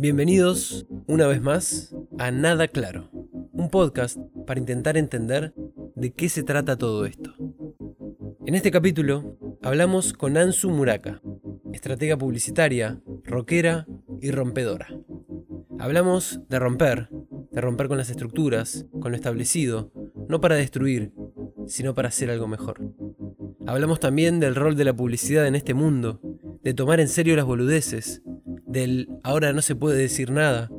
Bienvenidos una vez más a Nada Claro, un podcast para intentar entender de qué se trata todo esto. En este capítulo hablamos con Ansu Muraka, estratega publicitaria, rockera y rompedora. Hablamos de romper, de romper con las estructuras, con lo establecido, no para destruir, sino para hacer algo mejor. Hablamos también del rol de la publicidad en este mundo, de tomar en serio las boludeces, del ahora no se puede decir nada,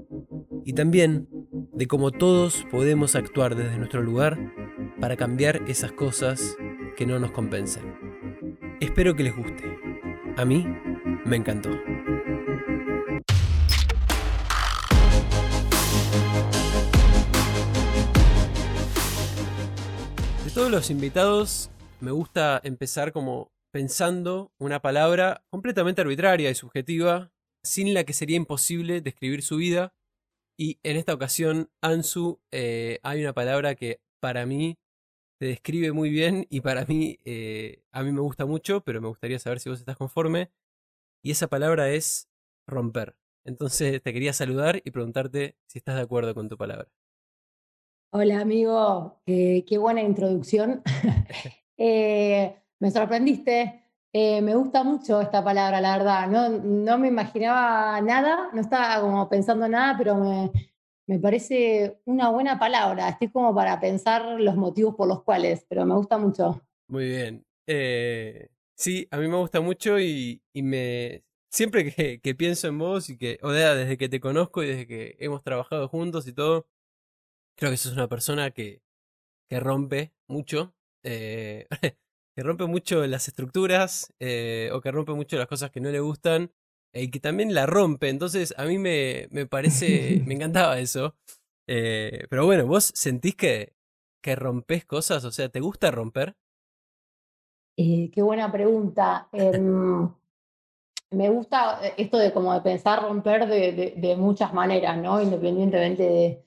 y también de cómo todos podemos actuar desde nuestro lugar para cambiar esas cosas que no nos compensan. Espero que les guste. A mí me encantó. De todos los invitados, me gusta empezar como pensando una palabra completamente arbitraria y subjetiva, sin la que sería imposible describir su vida. Y en esta ocasión, Ansu, eh, hay una palabra que para mí te describe muy bien y para mí, eh, a mí me gusta mucho, pero me gustaría saber si vos estás conforme. Y esa palabra es romper. Entonces te quería saludar y preguntarte si estás de acuerdo con tu palabra. Hola amigo, qué buena introducción. Eh, me sorprendiste, eh, me gusta mucho esta palabra, la verdad. No, no me imaginaba nada, no estaba como pensando nada, pero me, me parece una buena palabra. Estoy como para pensar los motivos por los cuales, pero me gusta mucho. Muy bien. Eh, sí, a mí me gusta mucho y, y me siempre que, que, pienso en vos y que, desde que te conozco y desde que hemos trabajado juntos y todo, creo que sos una persona que, que rompe mucho. Eh, que rompe mucho las estructuras eh, o que rompe mucho las cosas que no le gustan eh, y que también la rompe. Entonces a mí me, me parece, me encantaba eso. Pero bueno, ¿vos sentís que, que rompes cosas? O sea, ¿te gusta romper? qué buena pregunta. Em, me gusta esto de como de pensar romper de, de, muchas maneras, ¿no? Independientemente de,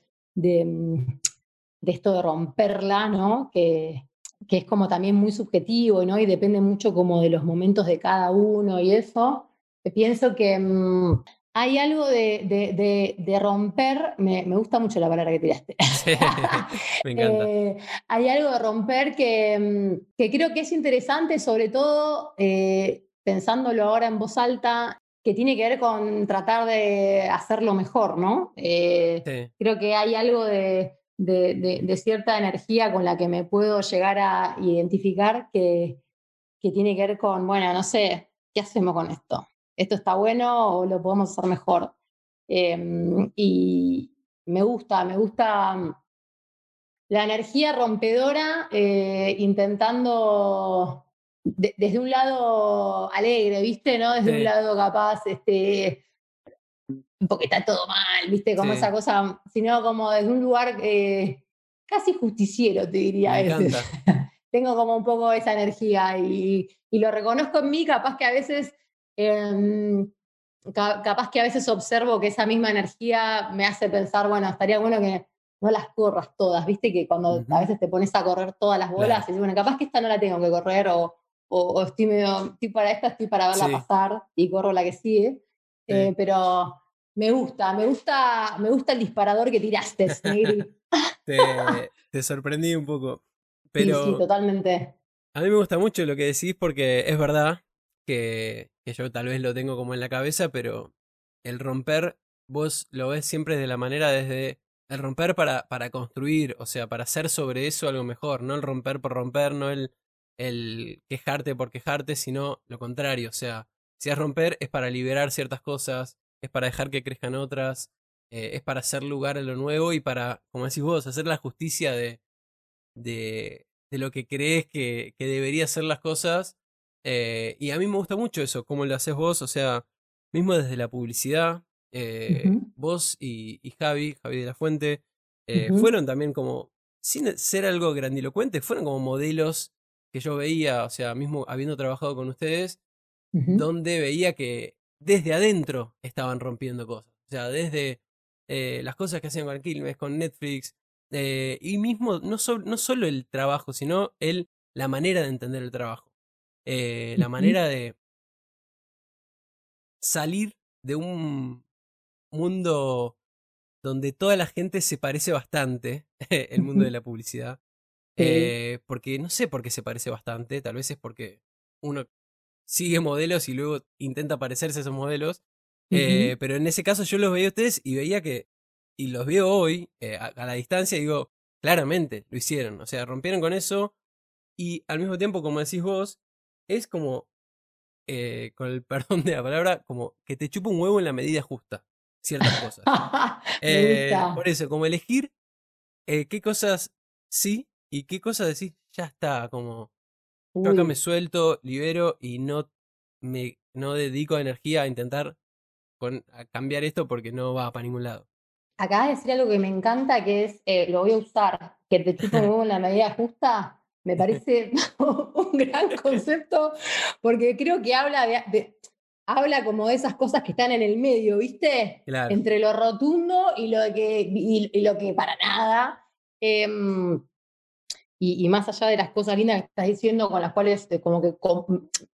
de, esto de romperla, ¿no? Que, que es como también muy subjetivo, ¿no? Y depende mucho como de los momentos de cada uno y eso. Pienso que mm, hay algo de, de, romper, me, me, gusta mucho la palabra que tiraste. me encanta. Eh, hay algo de romper que, mm, que, creo que es interesante, sobre todo eh, pensándolo ahora en voz alta, que tiene que ver con tratar de hacerlo mejor, ¿no? Eh, creo que hay algo de, de, cierta energía con la que me puedo llegar a identificar que, que tiene que ver con, bueno, no sé, ¿qué hacemos con esto? ¿Esto está bueno o lo podemos hacer mejor? Em, y me gusta, me gusta mm, la energía rompedora eh, intentando desde un lado alegre, ¿viste? ¿No? Desde un lado capaz, este, porque está todo mal, ¿viste? Como esa cosa, sino como desde un lugar eh, casi justiciero, te diría. Me encanta. Tengo como un poco esa energía y, y, lo reconozco en mí, capaz que a veces, em, capaz que a veces observo que esa misma energía me hace pensar, bueno, estaría bueno que no las corras todas, ¿viste? Que cuando a veces te pones a correr todas las bolas, y dices, bueno, capaz que esta no la tengo que correr o, o, estoy, medio, estoy para esta, estoy para verla pasar y corro la que sigue. Eh, pero me gusta, me gusta, me gusta el disparador que tiraste, te, te, sorprendí un poco. Pero sí, totalmente. A mí me gusta mucho lo que decís porque es verdad que, que yo tal vez lo tengo como en la cabeza, pero el romper, vos lo ves siempre de la manera desde el romper para, para construir, o sea, para hacer sobre eso algo mejor, no el romper por romper, no el, el quejarte por quejarte, sino lo contrario, o sea, si es romper es para liberar ciertas cosas, es para dejar que crezcan otras, eh, es para hacer lugar a lo nuevo y para, como decís vos, hacer la justicia de, de, de lo que crees que, que debería ser las cosas. Eh, y a mí me gusta mucho eso, cómo lo haces vos, o sea, mismo desde la publicidad, eh, vos y, y, Javi, Javi de la Fuente, fueron también como, sin ser algo grandilocuente, fueron como modelos que yo veía, o sea, mismo habiendo trabajado con ustedes, donde veía que desde adentro estaban rompiendo cosas. O sea, desde eh, las cosas que hacían con Quilmes, con Netflix, eh, y mismo no, no solo el trabajo, sino el, la manera de entender el trabajo. eh, la manera de salir de un mundo donde toda la gente se parece bastante, el mundo de la publicidad. Eh, porque no sé por qué se parece bastante, tal vez es porque uno sigue modelos y luego intenta parecerse a esos modelos. Eh, pero en ese caso yo los veía a ustedes y veía que, y los veo hoy eh, a, la distancia, y digo, claramente lo hicieron, o sea, rompieron con eso y al mismo tiempo, como decís vos, es como, con el perdón de la palabra, como que te chupa un huevo en la medida justa ciertas cosas. Eh, por eso, como elegir eh, qué cosas sí y qué cosas decir, ya está, como yo acá me suelto, libero y no me no dedico energía a intentar con, cambiar esto porque no va para ningún lado. Acabas de decir algo que me encanta, que es, eh, lo voy a usar, que te chupo en la medida justa. Me parece un gran concepto porque creo que habla de, habla como de esas cosas que están en el medio, ¿viste? Entre lo rotundo y lo que, y, lo que para nada. Em, y, más allá de las cosas lindas que estás diciendo, con las cuales eh, como que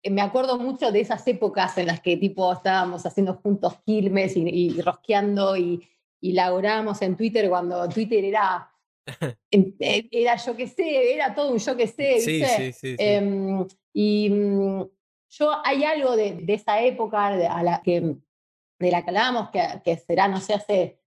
eh, me acuerdo mucho de esas épocas en las que tipo estábamos haciendo juntos filmes y, rosqueando y, y laburábamos en Twitter cuando Twitter era eh, era yo que sé, era todo un yo que sé, ¿viste? Sí, sí, sí, em, y mm, yo hay algo de, esa época de, a la que, de la que hablábamos, que, será, no sé, hace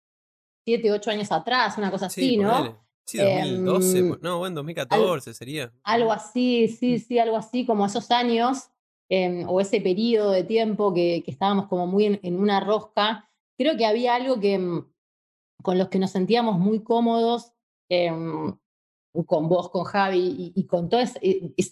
siete, ocho años atrás, una cosa así, ¿no? Sí, 2012, em, no, bueno, 2014 sería. Algo así, sí, mm. sí, algo así, como esos años, em, o ese periodo de tiempo que, estábamos como muy en, una rosca. Creo que había algo que em, con los que nos sentíamos muy cómodos, con vos, con Javi y, con todos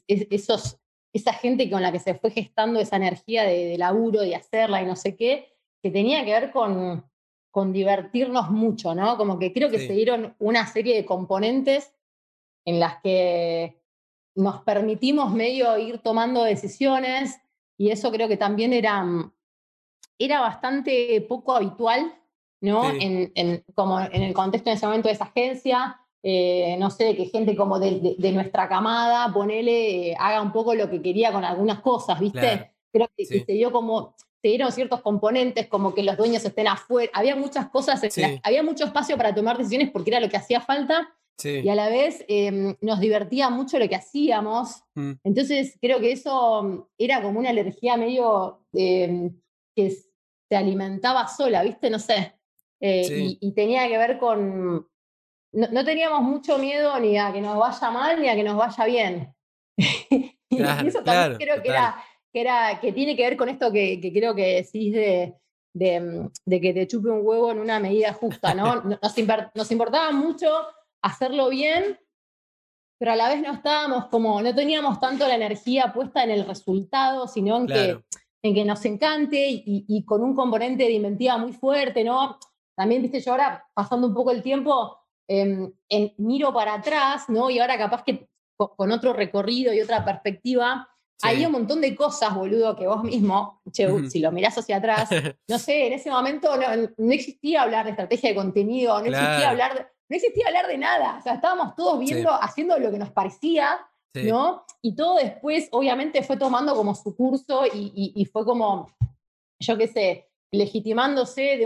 esos esa gente con la que se fue gestando esa energía de, laburo, de hacerla y no sé qué, que tenía que ver con, con divertirnos mucho, ¿no? Como que creo que se dieron una serie de componentes en las que nos permitimos medio ir tomando decisiones y eso creo que también era, era bastante poco habitual, ¿no? En, en, como en el contexto en ese momento de esa agencia, eh, no sé, que gente como de, nuestra camada, ponele, eh, haga un poco lo que quería con algunas cosas, ¿viste? Creo que, se dio como, se dieron ciertos componentes, como que los dueños estén afuera, había muchas cosas, había mucho espacio para tomar decisiones porque era lo que hacía falta. Y a la vez em, nos divertía mucho lo que hacíamos. Mm. Entonces creo que eso era como una energía medio em, que se alimentaba sola, ¿viste? No sé. Eh, y, tenía que ver con, no, teníamos mucho miedo ni a que nos vaya mal ni a que nos vaya bien. y eso también creo que era, que era, que tiene que ver con esto que, creo que decís de, de, que te chupe un huevo en una medida justa, ¿no? Nos, importaba mucho hacerlo bien, pero a la vez no estábamos como, no teníamos tanto la energía puesta en el resultado, sino en, que, en que nos encante y, y, con un componente de inventiva muy fuerte, ¿no? También, viste, yo ahora, pasando un poco el tiempo, Em, en, miro para atrás, ¿no? Y ahora capaz que con, otro recorrido y otra perspectiva, hay un montón de cosas, boludo, que vos mismo, che, si lo mirás hacia atrás, no sé, en ese momento no, existía hablar de estrategia de contenido, no existía hablar de, no existía hablar de nada, o sea, estábamos todos viendo, haciendo lo que nos parecía, ¿no? Y todo después, obviamente, fue tomando como su curso y, fue como, yo qué sé, legitimándose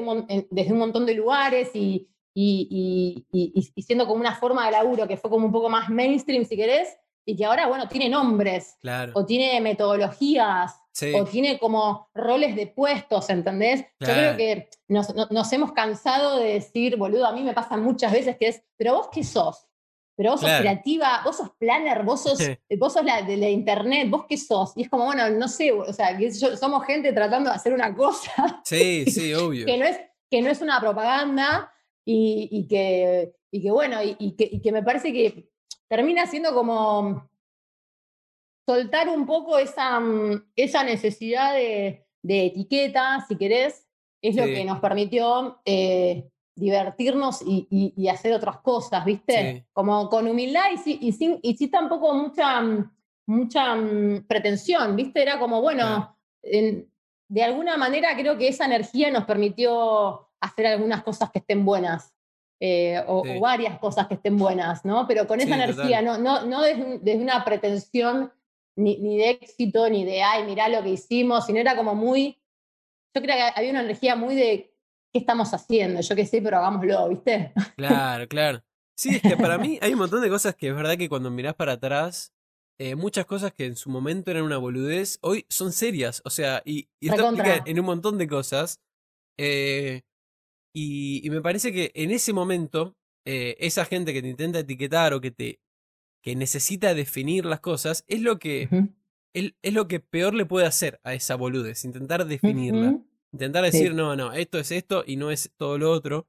desde un montón de lugares y, y, y, siendo como una forma de laburo que fue como un poco más mainstream, si querés, y que ahora, bueno, tiene nombres, o tiene metodologías, o tiene como roles de puestos, ¿entendés? Yo creo que nos, nos, hemos cansado de decir, boludo, a mí me pasa muchas veces que es, pero vos qué sos? Pero vos sos creativa, vos sos planner, vos sos, vos sos la de la internet, vos qué sos? Y es como, bueno, no sé, o sea, que somos gente tratando de hacer una cosa. Sí, sí, obvio. que, no es, que no es una propaganda, y, que, y que, bueno, y, que, me parece que termina siendo como soltar un poco esa, mm, esa necesidad de, etiqueta, si querés, es lo que nos permitió eh, divertirnos y, hacer otras cosas, ¿viste? Como con humildad y, y, sin, y sin tampoco mucha, mm, mucha mm, pretensión, ¿viste? Era como, bueno, de alguna manera creo que esa energía nos permitió hacer algunas cosas que estén buenas. Eh, o, varias cosas que estén buenas, ¿no? Pero con esa energía, no, no, no desde, una pretensión ni, ni de éxito, ni de, ay, mirá lo que hicimos, sino era como muy, yo creo que había una energía muy de, ¿qué estamos haciendo? Yo qué sé, pero hagámoslo, ¿viste? Claro, claro. Sí, es que para mí hay un montón de cosas que es verdad que cuando mirás para atrás, eh, muchas cosas que en su momento eran una boludez, hoy son serias. O sea, y, y esto en un montón de cosas. eh, y, y me parece que en ese momento, eh, esa gente que te intenta etiquetar o que te que necesita definir las cosas, es lo que, es, es lo que peor le puede hacer a esa boludez, intentar definirla. Intentar Sí. decir, no, no, esto es esto y no es todo lo otro.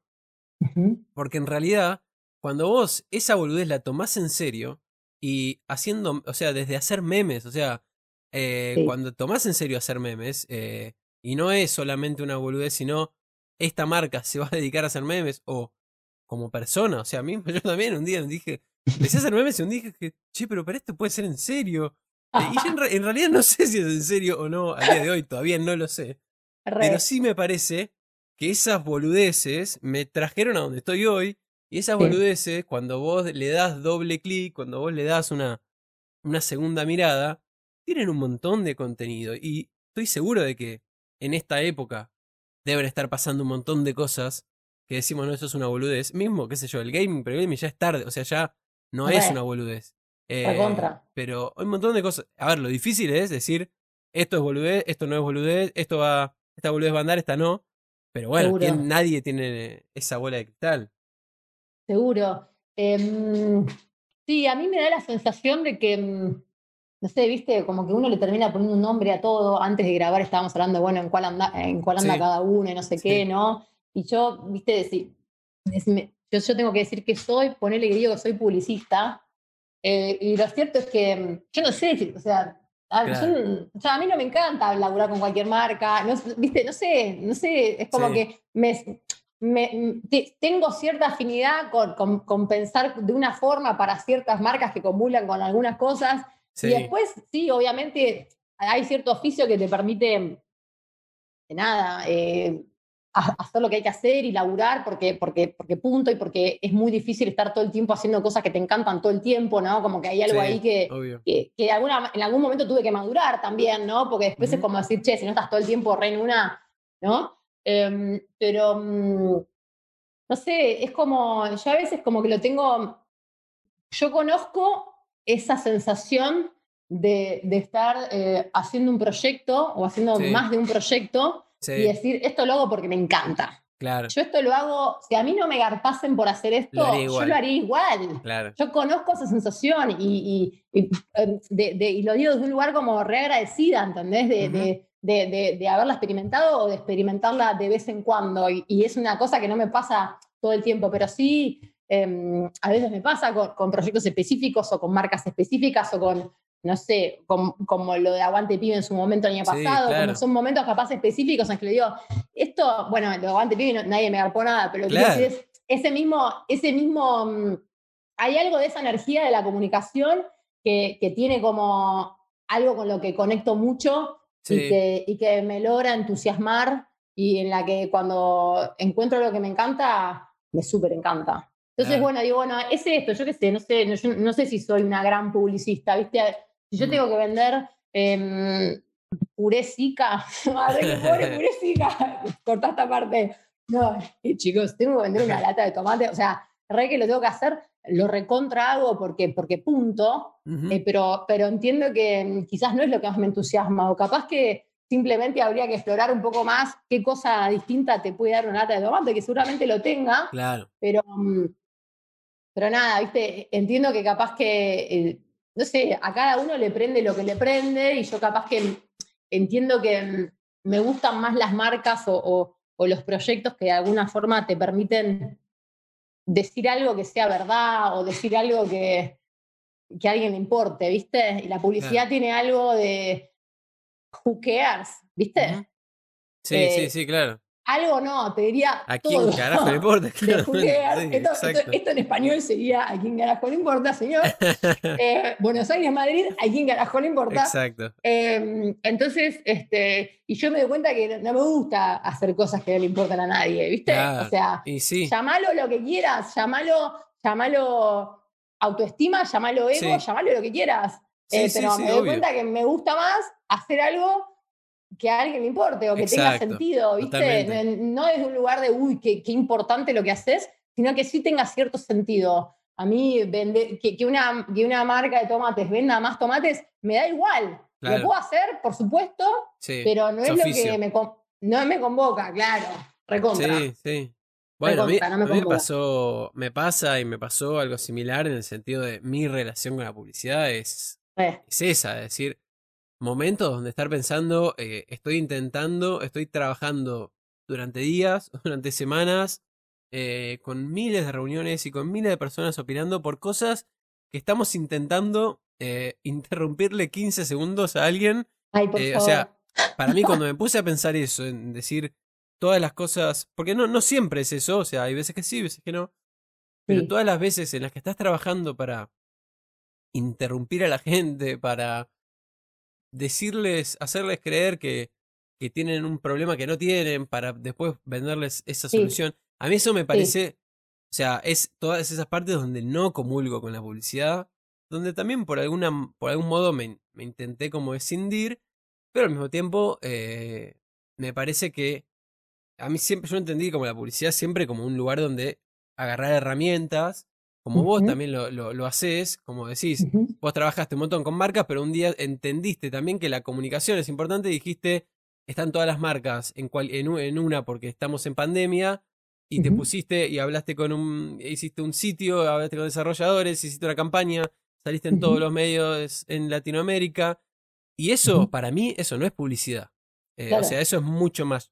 Porque en realidad, cuando vos esa boludez la tomás en serio y haciendo, o sea, desde hacer memes, o sea, eh, Sí. cuando tomás en serio hacer memes, eh, y no es solamente una boludez, sino esta marca se va a dedicar a hacer memes, o como persona, o sea, a mí yo también un día dije, empecé a hacer memes y un día dije, che, pero para esto puede ser en serio. Eh, y yo en, re- en realidad no sé si es en serio o no, a día de hoy todavía no lo sé. Re. Pero sí me parece que esas boludeces me trajeron a donde estoy hoy. Y esas Sí. boludeces, cuando vos le das doble clic, cuando vos le das una, una segunda mirada, tienen un montón de contenido. Y estoy seguro de que en esta época deben estar pasando un montón de cosas que decimos, no, eso es una boludez. Mismo, qué sé yo, el gaming, pero el gaming ya es tarde, o sea, ya no es una boludez. Eh, Recontra. pero hay un montón de cosas. A ver, lo difícil es decir, esto es boludez, esto no es boludez, esto va, esta boludez va a andar, esta no. Pero bueno, Seguro. ¿quién- nadie tiene esa bola de cristal. Seguro. Em, sí, a mí me da la sensación de que, mm, no sé, viste, como que uno le termina poniendo un nombre a todo. Antes de grabar estábamos hablando, bueno, en cuál anda, en cuál anda Sí. cada uno y no sé Sí. qué, ¿no? Y yo, viste, decir, yo, yo tengo que decir que soy, ponerle que digo que soy publicista. eh, y lo cierto es que yo no sé, o sea, a, yo Claro. no- o sea, a mí no me encanta laburar con cualquier marca, no, viste, no sé, no sé, es como Sí. que me, me- te- tengo cierta afinidad con, con- con pensar de una forma para ciertas marcas que comulgan con algunas cosas. Sí, Y después, sí, obviamente hay cierto oficio que te permite, de nada, eh, ha- hacer lo que hay que hacer y laburar porque, porque, porque punto y porque es muy difícil estar todo el tiempo haciendo cosas que te encantan todo el tiempo, ¿no? Como que hay algo sí, ahí que, que, que de alguna, en algún momento tuve que madurar también, ¿no? Porque después es como decir, che, si no estás todo el tiempo re en una, ¿no? Em, pero, mm, no sé, es como, yo a veces como que lo tengo, yo conozco esa sensación de, de estar eh, haciendo un proyecto o haciendo Sí. más de un proyecto y decir, esto lo hago porque me encanta. claro, Yo esto lo hago, si a mí no me garpasen por hacer esto, Lo yo lo haría igual. claro. Yo conozco esa sensación y, y- y, eh, de- de- y lo digo desde un lugar como reagradecida, ¿entendés? De, de- de- haberla experimentado o de experimentarla de vez en cuando. Y es una cosa que no me pasa todo el tiempo, pero sí eh, a veces me pasa con, con proyectos específicos o con marcas específicas o con, no sé, con- como lo de Aguante Pibe en su momento el año Sí, pasado, claro. como son momentos capaz específicos en que le digo, esto, bueno, lo de Aguante Pibe no- nadie me garpó nada, pero lo que Claro. decir es ese mismo, ese mismo mm, hay algo de esa energía de la comunicación que, que tiene como algo con lo que conecto mucho y, Sí, que, y que me logra entusiasmar y en la que cuando encuentro lo que me encanta, me súper encanta. Entonces, Claro. bueno, digo, bueno, es esto, yo qué sé, no sé, no, yo no sé si soy una gran publicista, ¿viste? Si yo Mm. tengo que vender em, zika, madre que pobre puré zika, cortá esta parte. No, y chicos, tengo que vender una lata de tomate, o sea, re que lo tengo que hacer, lo recontra hago porque, porque punto, eh, pero, pero entiendo que mm, quizás no es lo que más me entusiasma, o capaz que simplemente habría que explorar un poco más qué cosa distinta te puede dar una lata de tomate, que seguramente lo tenga, claro. pero, mm, pero nada, viste, entiendo que capaz que, eh, no sé, a cada uno le prende lo que le prende, y yo capaz que entiendo que mm, me gustan más las marcas o, o- o los proyectos que de alguna forma te permiten decir algo que sea verdad o decir algo que, que a alguien le importe, ¿viste? Y la publicidad tiene algo de who cares, ¿viste? Sí, sí, Eh, sí, claro. Algo no, te diría ¿A quién todo. carajo le importa? Claro, sí, esto, esto- exacto. esto en español sería a quién carajo le importa, señor. Eh, Buenos Aires, Madrid, a quién carajo le importa. Exacto. Eh, entonces, este, y yo me doy cuenta que no me gusta hacer cosas que no le importan a nadie, ¿viste? O sea, Y sí, llamalo lo que quieras, llamalo, llamalo autoestima, llamalo ego, Sí. llamalo lo que quieras. Eh, pero me doy cuenta que me gusta más hacer algo que a alguien le importe o que tenga sentido, ¿viste? No, es un lugar de, uy, qué, qué, importante lo que haces, sino que sí tenga cierto sentido. A mí, vende, que, que, una, que una marca de tomates venda más tomates, me da igual. Lo puedo hacer, por supuesto, pero no es, lo que me, no me convoca, claro. Recontra. Sí, sí. Bueno, a mí, me, pasó, me pasa y me pasó algo similar en el sentido de mi relación con la publicidad es, eh. es esa, es decir, momentos donde estar pensando, eh, estoy intentando, estoy trabajando durante días, durante semanas, eh, con miles de reuniones y con miles de personas opinando por cosas que estamos intentando interrumpirle 15 segundos a alguien. o sea, para mí cuando me puse a pensar eso, en decir, todas las cosas, porque no, no siempre es eso, o sea, hay veces que sí, veces que no, pero todas las veces en las que estás trabajando para interrumpir a la gente, para decirles, hacerles creer que, que tienen un problema que no tienen, para después venderles esa solución, a mí eso me parece, o sea, es todas esas partes donde no comulgo con la publicidad, donde también por, alguna, por algún modo me, me intenté como escindir, pero al mismo tiempo eh, me parece que a mí siempre, yo entendí como la publicidad siempre como un lugar donde agarrar herramientas, como vos también lo, lo, haces, como decís, vos trabajaste un montón con marcas, pero un día entendiste también que la comunicación es importante y dijiste, están todas las marcas en, cual, en, una porque estamos en pandemia, y te pusiste y hablaste con un, hiciste un sitio, hablaste con desarrolladores, hiciste una campaña, saliste en todos los medios en Latinoamérica, y eso, para mí, eso no es publicidad. Eh, o sea, eso es mucho más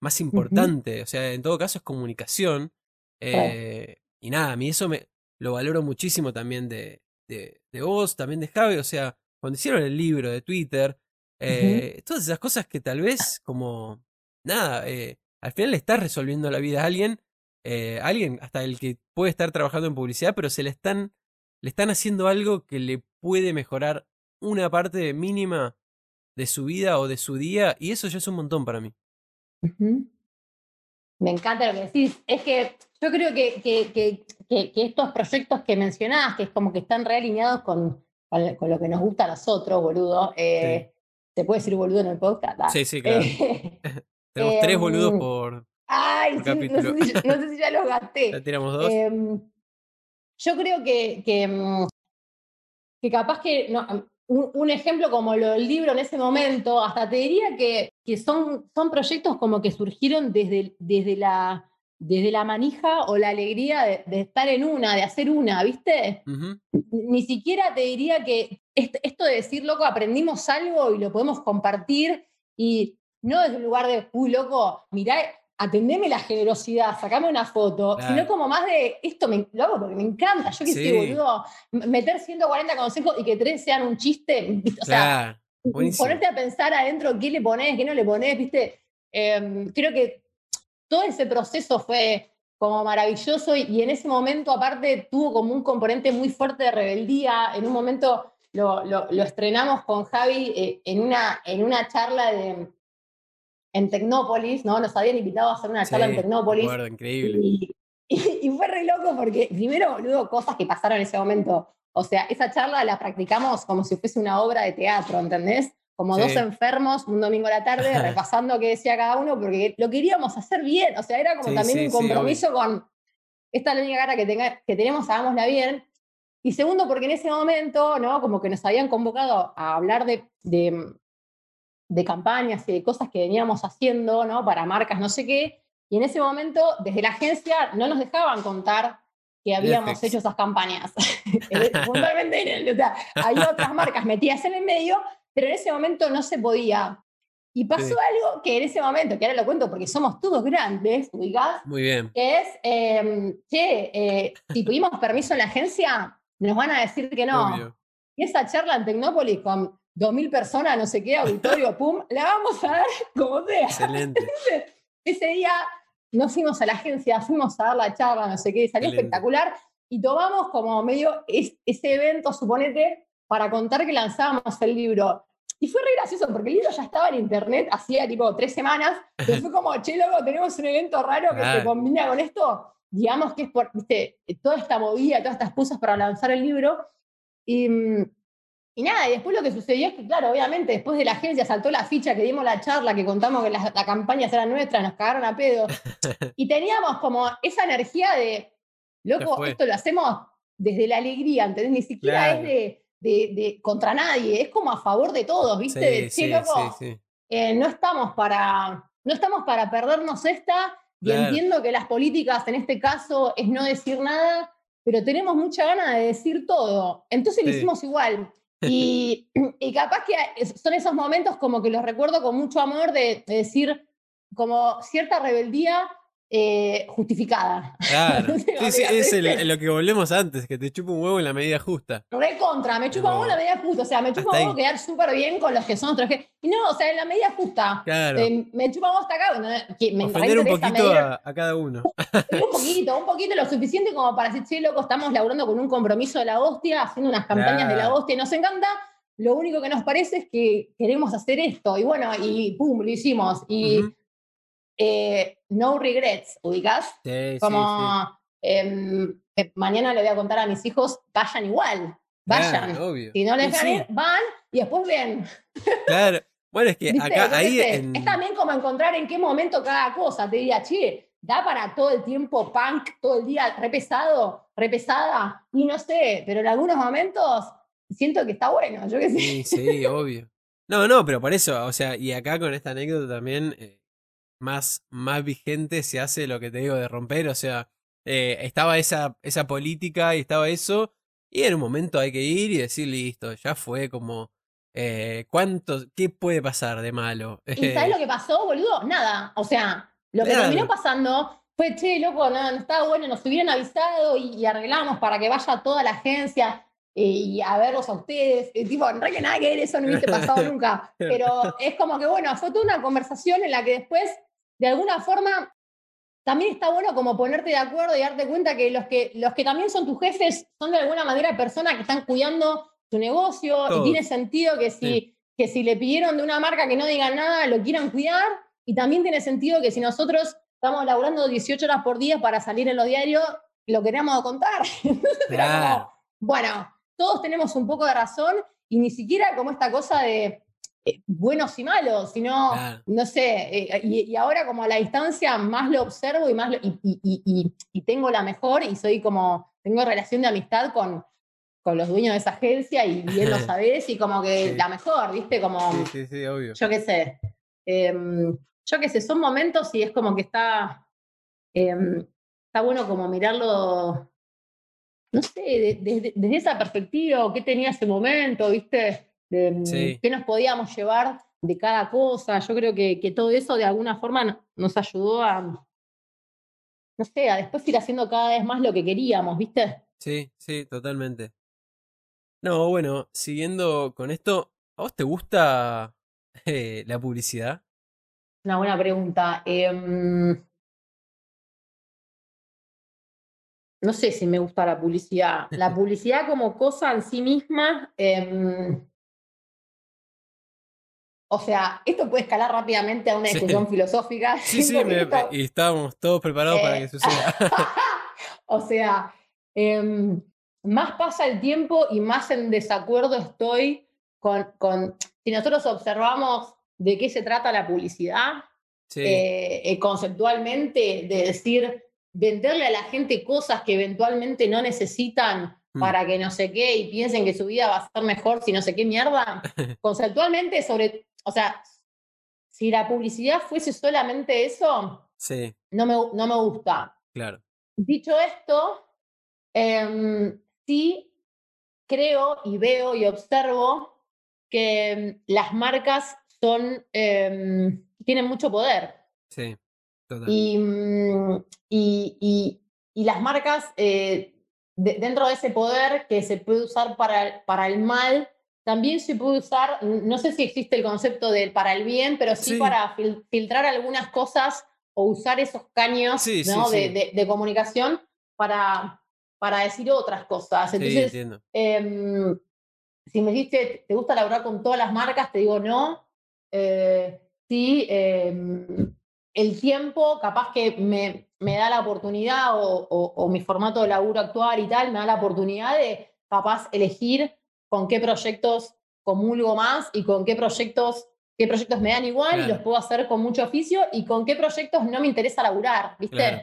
más importante. O sea, en todo caso es comunicación. Eh, y nada, a mí eso me lo valoro muchísimo también de, de, de vos, también de Javi. O sea, cuando hicieron el libro de Twitter, eh, todas esas cosas que tal vez como, nada, eh, al final le estás resolviendo la vida a alguien, alguien hasta el que puede estar trabajando en publicidad, pero se le están, le están haciendo algo que le puede mejorar una parte mínima de su vida o de su día, y eso ya es un montón para mí. Me encanta lo que decís. Es que yo creo que, que, que, que estos proyectos que mencionás, que es como que están realineados con, con, lo que nos gusta a nosotros, boludo. Eh, ¿Se puede decir boludo en el podcast? Ah. Sí, sí, claro. Tenemos tres boludos em, por, Ay, capítulo. No sé, si, no sé, si, ya los gasté. Ya tiramos dos. Em, yo creo que, que, em, que capaz que no, un, ejemplo como lo del libro en ese momento, hasta te diría que, que son, son proyectos como que surgieron desde, desde, la, desde la manija o la alegría de, estar en una, de hacer una, ¿viste? Ni siquiera te diría que esto de decir, loco, aprendimos algo y lo podemos compartir y no desde un lugar de, uy, loco, mirá, atendeme la generosidad, sacame una foto, sino como más de esto me, lo hago porque me encanta. Yo que sí. boludo, meter 140 consejos y que tres sean un chiste. O sea, ponerte a pensar adentro qué le pones, qué no le pones, ¿viste? Em, creo que todo ese proceso fue como maravilloso y, en ese momento, aparte, tuvo como un componente muy fuerte de rebeldía. En un momento lo, lo, estrenamos con Javi eh, en, una, en una charla de en Tecnópolis, ¿no? Nos habían invitado a hacer una charla en Tecnópolis. Acuerdo, increíble. Y, fue re loco porque, primero, boludo, cosas que pasaron en ese momento. O sea, esa charla la practicamos como si fuese una obra de teatro, ¿entendés? Como dos enfermos un domingo a la tarde repasando qué decía cada uno porque lo queríamos hacer bien. O sea, era como también un compromiso con esta la única cara que, tenga, que tenemos, hagámosla bien. Y segundo, porque en ese momento, ¿no? Como que nos habían convocado a hablar de, de de campañas y de cosas que veníamos haciendo, ¿no? Para marcas, no sé qué. Y en ese momento, desde la agencia, no nos dejaban contar que habíamos hecho esas campañas. Fundamentalmente, o sea, hay otras marcas metidas en el medio, pero en ese momento no se podía. Y pasó algo que en ese momento, que ahora lo cuento porque somos todos grandes, ubicás. Muy bien. Que es, eh, che, eh, si tuvimos permiso en la agencia, nos van a decir que no. Y esa charla en Tecnópolis con 2.000 personas, no sé qué, auditorio, pum, la vamos a dar como sea. Excelente. Ese día nos fuimos a la agencia, fuimos a dar la charla, no sé qué, salió espectacular y tomamos como medio ese evento, suponete, para contar que lanzábamos el libro. Y fue re gracioso porque el libro ya estaba en internet hacía tipo tres semanas. Y fue como, che, loco, tenemos un evento raro que se combina con esto. Digamos que es por, viste, toda esta movida, todas estas cosas para lanzar el libro. Y, mm, Y nada, y después lo que sucedió es que, claro, obviamente, después de la agencia saltó la ficha que dimos la charla, que contamos que las la campañas eran nuestras, nos cagaron a pedo. y teníamos como esa energía de, loco, esto lo hacemos desde la alegría, ¿entendés? Ni siquiera es de, de, contra nadie, es como a favor de todos, ¿viste? Sí, loco, eh, no estamos para, no estamos para perdernos esta, y entiendo que las políticas en este caso es no decir nada, pero tenemos mucha gana de decir todo. Entonces lo hicimos igual. Y, y, capaz que son esos momentos como que los recuerdo con mucho amor de, decir como cierta rebeldía eh, justificada. Claro. sí, es lo que volvemos antes, que te chupa un huevo en la medida justa. Re contra, me chupa un huevo en la medida justa. O sea, me chupa un huevo quedar súper bien con los que son otros. Y no, o sea, en la medida justa. Claro. Eh, me chupa un huevo hasta acá. me Ofender un poquito a, cada uno. un poquito, un poquito lo suficiente como para decir, che, loco, estamos laburando con un compromiso de la hostia, haciendo unas campañas de la hostia. Nos encanta. Lo único que nos parece es que queremos hacer esto. Y bueno, y pum, lo hicimos. Y. Eh, no regrets, ¿ubicás? Sí, Como em, eh, mañana le voy a contar a mis hijos, vayan igual, vayan. Si no les ganen, van y después ven. Claro. Bueno, es que acá, ahí. Es también como encontrar en qué momento cada cosa. Te diría, che, da para todo el tiempo punk, todo el día repesado, repesada, y no sé, pero en algunos momentos siento que está bueno, yo qué sé. Sí, sí, obvio. No, no, pero por eso, o sea, y acá con esta anécdota también, eh, más, más vigente se hace lo que te digo de romper. O sea, eh, estaba esa, esa política y estaba eso. Y en un momento hay que ir y decir, listo, ya fue como. Eh, ¿Cuánto? ¿Qué puede pasar de malo? ¿Y sabes lo que pasó, boludo? Nada. O sea, lo que terminó pasando fue, che, loco, no, no estaba bueno, nos hubieran avisado y, arreglamos para que vaya toda la agencia eh, y a verlos a ustedes. tipo, en realidad nada que ver, eso no hubiese pasado nunca. Pero es como que, bueno, fue toda una conversación en la que después de alguna forma también está bueno como ponerte de acuerdo y darte cuenta que los que, los que también son tus jefes son de alguna manera personas que están cuidando tu negocio y tiene sentido que si, que si le pidieron de una marca que no diga nada, lo quieran cuidar y también tiene sentido que si nosotros estamos laburando 18 horas por día para salir en los diarios, lo queremos contar. bueno, todos tenemos un poco de razón y ni siquiera como esta cosa de eh, buenos y malos, sino, no sé, eh, y, ahora como a la distancia más lo observo y más y, tengo la mejor y soy como, tengo relación de amistad con, con los dueños de esa agencia y bien lo sabés y como que la mejor, ¿viste? Como, sí, sí, obvio. Yo qué sé. Em, yo qué sé, son momentos y es como que está, em, está bueno como mirarlo, no sé, desde, desde esa perspectiva, o qué tenía ese momento, ¿viste? De mm, qué nos podíamos llevar de cada cosa. Yo creo que, que, todo eso de alguna forma nos ayudó a, no sé, a después ir haciendo cada vez más lo que queríamos, ¿viste? Sí, sí, totalmente. No, bueno, siguiendo con esto, ¿a vos te gusta eh, la publicidad? Una buena pregunta. Em, no sé si me gusta la publicidad. La publicidad como cosa en sí misma, em, o sea, esto puede escalar rápidamente a una discusión filosófica. Sí, sí, y estábamos todos preparados para que eh, suceda. o sea, em, más pasa el tiempo y más en desacuerdo estoy con, con si nosotros observamos de qué se trata la publicidad, eh, eh, conceptualmente, de decir, venderle a la gente cosas que eventualmente no necesitan mm. para que no sé qué y piensen que su vida va a ser mejor si no sé qué mierda. Conceptualmente, sobre o sea, si la publicidad fuese solamente eso, sí. no, me, no me gusta. Claro. Dicho esto, em, sí creo y veo y observo que em, las marcas son, em, tienen mucho poder. Sí, total. Y, mm, y, y, las marcas, eh, dentro de ese poder que se puede usar para, para el mal, también se puede usar, no sé si existe el concepto de para el bien, pero sí, para filtrar algunas cosas o usar esos caños de, comunicación para, para decir otras cosas. Entonces, em, si me dijiste, ¿te gusta laburar con todas las marcas? Te digo no. Eh, sí, em, el tiempo capaz que me, me da la oportunidad o, o, mi formato de laburo actual y tal, me da la oportunidad de capaz elegir con qué proyectos comulgo más y con qué proyectos, qué proyectos me dan igual y los puedo hacer con mucho oficio y con qué proyectos no me interesa laburar, ¿viste? Claro.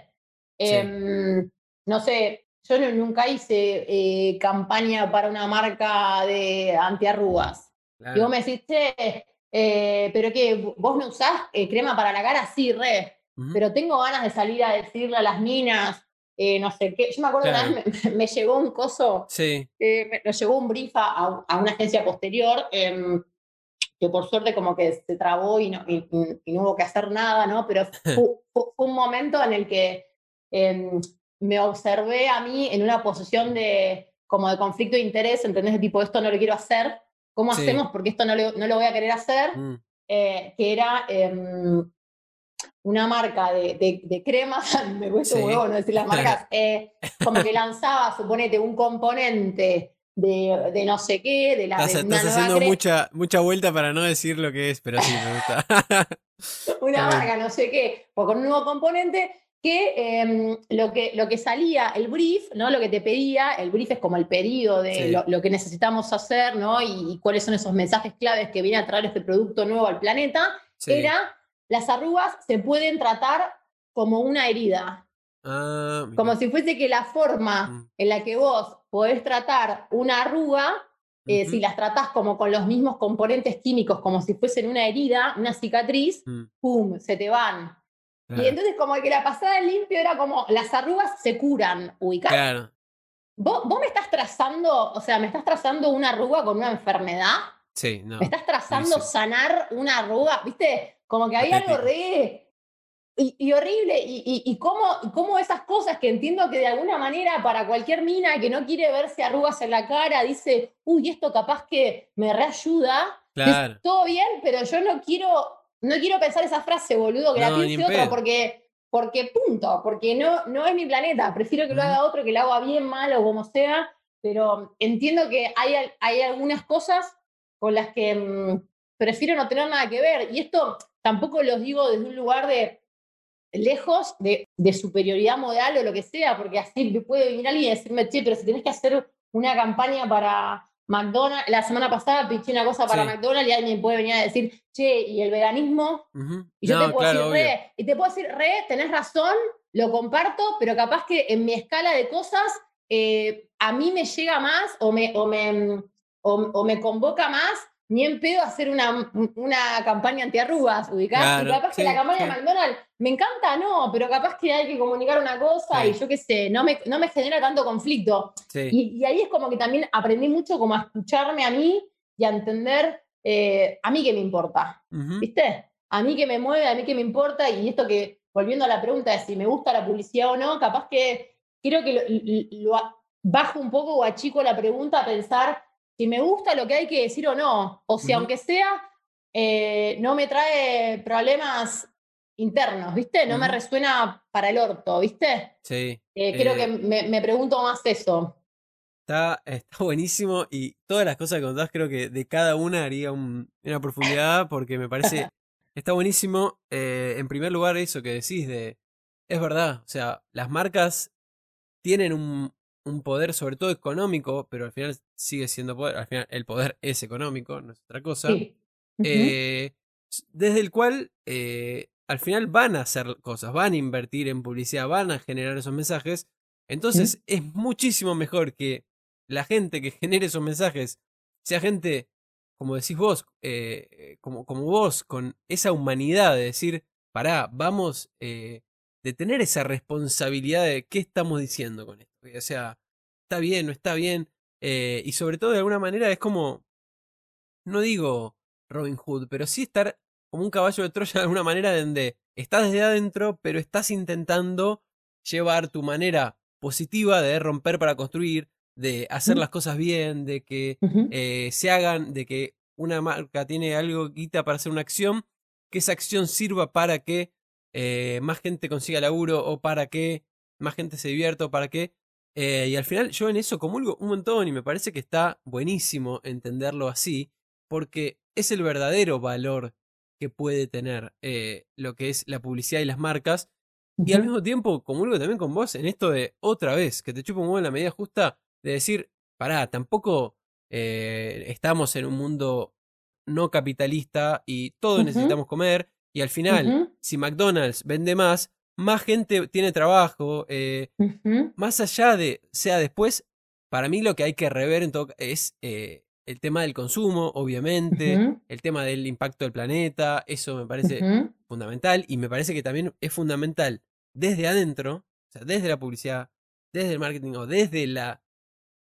Sí. Em, no sé, yo nu- nunca hice eh, campaña para una marca de antiarrugas. Y Claro. vos me decís, che, eh, pero qué, vos no usás eh, crema para la cara, sí, re. Pero tengo ganas de salir a decirle a las minas, eh, no sé qué. Yo me acuerdo Claro. una vez me, me llegó un coso, Sí, eh, me, nos llegó un brief a, a una agencia posterior, em, que por suerte como que se trabó y no, y, no hubo que hacer nada, ¿no? Pero fu- fu- fue, un momento en el que em, me observé a mí en una posición de como de conflicto de interés, ¿entendés? De tipo, esto no lo quiero hacer, ¿cómo Sí. hacemos? Porque esto no lo, no lo voy a querer hacer mm, eh, que era em, una marca de, de, de cremas, me cuesta Sí. huevo no decir las marcas, eh, como que lanzaba, suponete, un componente de, de no sé qué, de la Estás, de estás haciendo mucha, mucha vuelta para no decir lo que es, pero sí, me gusta. una marca, no sé qué, o con un nuevo componente que, em, lo que lo que salía, el brief, ¿no? Lo que te pedía, el brief es como el pedido de Sí. lo, lo que necesitamos hacer, ¿no? Y, y cuáles son esos mensajes claves que viene a traer este producto nuevo al planeta, Sí. era las arrugas se pueden tratar como una herida, Ah, como si fuese que la forma en la que vos podés tratar una arruga, eh, si las tratás como con los mismos componentes químicos, como si fuesen una herida, una cicatriz, mm, ¡pum!, se te van. claro, Y entonces como que la pasada limpio era como, las arrugas se curan, ubicás. claro. ¿Vos, vos me estás trazando, o sea, me estás trazando una arruga con una enfermedad? Sí, no. ¿Me estás trazando sanar una arruga? ¿Viste? Como que había algo re. Y, y horrible. Y, y, y cómo, cómo esas cosas que entiendo que de alguna manera para cualquier mina que no quiere verse arrugas en la cara dice, uy, esto capaz que me reayuda. Claro. Es todo bien, pero yo no quiero, no quiero pensar esa frase, boludo, que No, la piense pedo. porque, porque punto, porque no, no es mi planeta. Prefiero que lo haga otro, que lo haga bien, mal o como sea. Pero entiendo que hay, hay algunas cosas con las que mm, prefiero no tener nada que ver. Y esto tampoco los digo desde un lugar de lejos de, de superioridad moral o lo que sea, porque así puede venir alguien y decirme, che, pero si tenés que hacer una campaña para McDonald's, la semana pasada piché una cosa para Sí. McDonald's y alguien puede venir a decir, che, ¿y el veganismo? Ujú. Y yo No, te puedo claro, decir, obvio. re, y te puedo decir, re, tenés razón, lo comparto, pero capaz que en mi escala de cosas eh, a mí me llega más o me, o me, o, o me convoca más ni en pedo hacer una, una campaña antiarrugas, ubicás. Claro, y capaz que la campaña sí. de McDonald's me encanta, no, pero capaz que hay que comunicar una cosa Sí. y yo qué sé, no me, no me genera tanto conflicto. Y, y ahí es como que también aprendí mucho como a escucharme a mí y a entender eh, a mí qué me importa. ¿Viste? A mí que me mueve, a mí que me importa, y esto que, volviendo a la pregunta de si me gusta la publicidad o no, capaz que creo que lo, bajo un poco o achico la pregunta a pensar si me gusta lo que hay que decir o no, o si aunque sea, eh, no me trae problemas internos, ¿viste? No me resuena para el orto, ¿viste? Sí. Eh, creo Eh, que me, me pregunto más eso. Está, está buenísimo y todas las cosas que contás creo que de cada una haría un- una profundidad porque me parece, está buenísimo. eh, en primer lugar eso que decís de, es verdad, o sea, las marcas tienen un, un poder sobre todo económico, pero al final sigue siendo poder, al final el poder es económico, no es otra cosa. Sí. Eh, desde el cual eh, al final van a hacer cosas, van a invertir en publicidad, van a generar esos mensajes. Entonces es muchísimo mejor que la gente que genere esos mensajes sea gente, como decís vos, eh, eh, como, como vos, con esa humanidad de decir, pará, vamos eh, de tener esa responsabilidad de qué estamos diciendo con esto. O sea, está bien, no está bien. eh, y sobre todo de alguna manera es como, no digo Robin Hood, pero sí estar como un caballo de Troya de alguna manera donde estás desde adentro, pero estás intentando llevar tu manera positiva de romper para construir, de hacer las cosas bien, de que eh, se hagan, de que una marca tiene algo guita para hacer una acción, que esa acción sirva para que eh, más gente consiga laburo o para que más gente se divierta o para que... eh, y al final yo en eso comulgo un montón y me parece que está buenísimo entenderlo así, porque es el verdadero valor que puede tener eh, lo que es la publicidad y las marcas. Y al mismo tiempo, comulgo también con vos en esto de otra vez, que te chupa un huevo en la medida justa de decir, pará, tampoco estamos en un mundo no capitalista y todos necesitamos comer. Y al final, si McDonald's vende más, más gente tiene trabajo. eh, más allá de, sea después, para mí lo que hay que rever en todo, es eh, el tema del consumo, obviamente, el tema del impacto del planeta, eso me parece fundamental y me parece que también es fundamental desde adentro, o sea, desde la publicidad, desde el marketing o desde la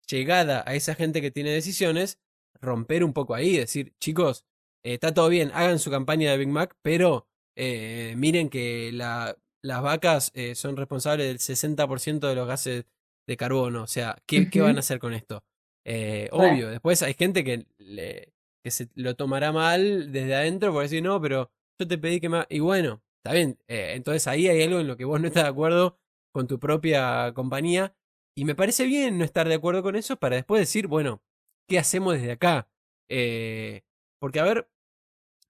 llegada a esa gente que tiene decisiones, romper un poco ahí, decir, chicos, eh, está todo bien, hagan su campaña de Big Mac, pero eh, miren que la- las vacas eh, son responsables del 60% de los gases de carbono, o sea, ¿qué, qué van a hacer con esto? Eh, obvio, después hay gente que, le- que se lo tomará mal desde adentro por decir, no, pero yo te pedí que más... Y bueno, está bien, eh, entonces ahí hay algo en lo que vos no estás de acuerdo con tu propia compañía. Y me parece bien no estar de acuerdo con eso para después decir, bueno, ¿qué hacemos desde acá? Eh, porque, a ver,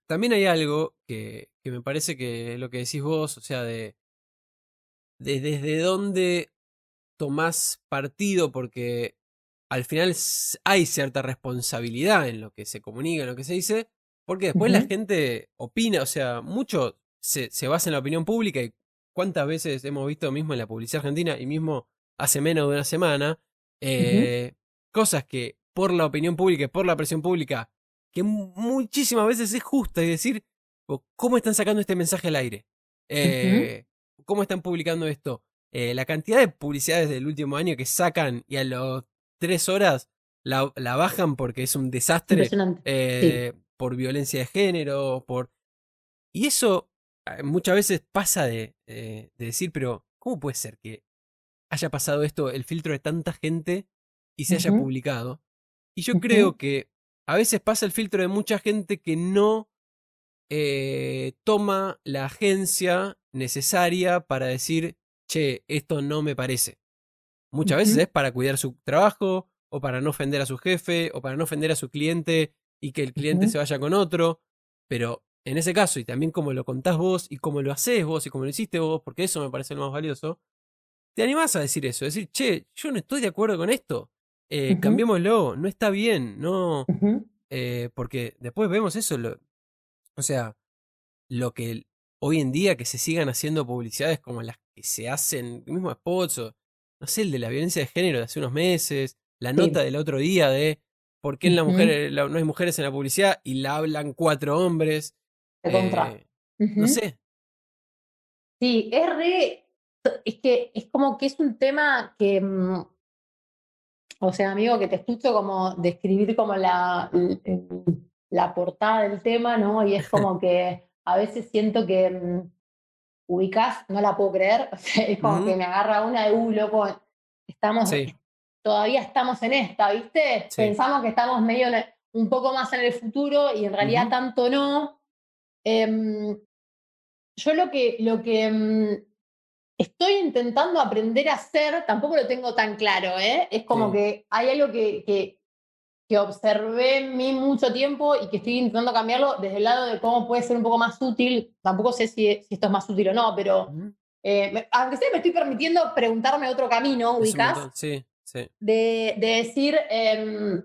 también hay algo que, que me parece que lo que decís vos, o sea, de, de desde dónde tomás partido, porque al final hay cierta responsabilidad en lo que se comunica, en lo que se dice, porque después la gente opina, o sea, mucho se, se basa en la opinión pública y cuántas veces hemos visto mismo en la publicidad argentina y mismo hace menos de una semana, eh, cosas que por la opinión pública y por la presión pública, que mu- muchísimas veces es justa y decir, "Oh, ¿cómo están sacando este mensaje al aire? Eh, ¿Cómo están publicando esto? Eh, la cantidad de publicidades del último año que sacan y a las tres horas la, la bajan porque es un desastre eh, por violencia de género, por... Y eso muchas veces pasa de, de decir, pero ¿cómo puede ser que haya pasado esto, el filtro de tanta gente y se haya publicado? Y yo creo que a veces pasa el filtro de mucha gente que no eh, toma la agencia necesaria para decir, che, esto no me parece. Muchas veces es para cuidar su trabajo, o para no ofender a su jefe, o para no ofender a su cliente y que el cliente se vaya con otro. Pero en ese caso, y también como lo contás vos, y como lo haces vos, y como lo hiciste vos, porque eso me parece lo más valioso, te animás a decir eso, decir, che, yo no estoy de acuerdo con esto. Eh. Cambiémoslo, no está bien, no. Eh, porque después vemos eso, lo- o sea, lo que hoy en día que se sigan haciendo publicidades como las que se hacen, el mismo spots, o no sé, el de la violencia de género de hace unos meses, la Sí. nota del otro día de por qué en la mujer, la- no hay mujeres en la publicidad y la hablan cuatro hombres. De contra. eh, no sé. Sí, es re. Es que es como que es un tema que. O sea, amigo, que te escucho como describir como la, el- la portada del tema, ¿no? Y es como que a veces siento que mm, ubicás, no la puedo creer. O sea, es como que me agarra una de, uh, loco, estamos, Sí. todavía estamos en esta, ¿viste? Sí. Pensamos que estamos medio en un poco más en el futuro y en realidad tanto no. Em, yo lo que, lo que mm, estoy intentando aprender a hacer, tampoco lo tengo tan claro, ¿eh? Es como Sí. que hay algo que, que, que observé en mí mucho tiempo y que estoy intentando cambiarlo desde el lado de cómo puede ser un poco más útil. Tampoco sé si, si esto es más útil o no, pero eh, aunque sea me estoy permitiendo preguntarme otro camino, ubicás. Sí, sí. de, de decir, em,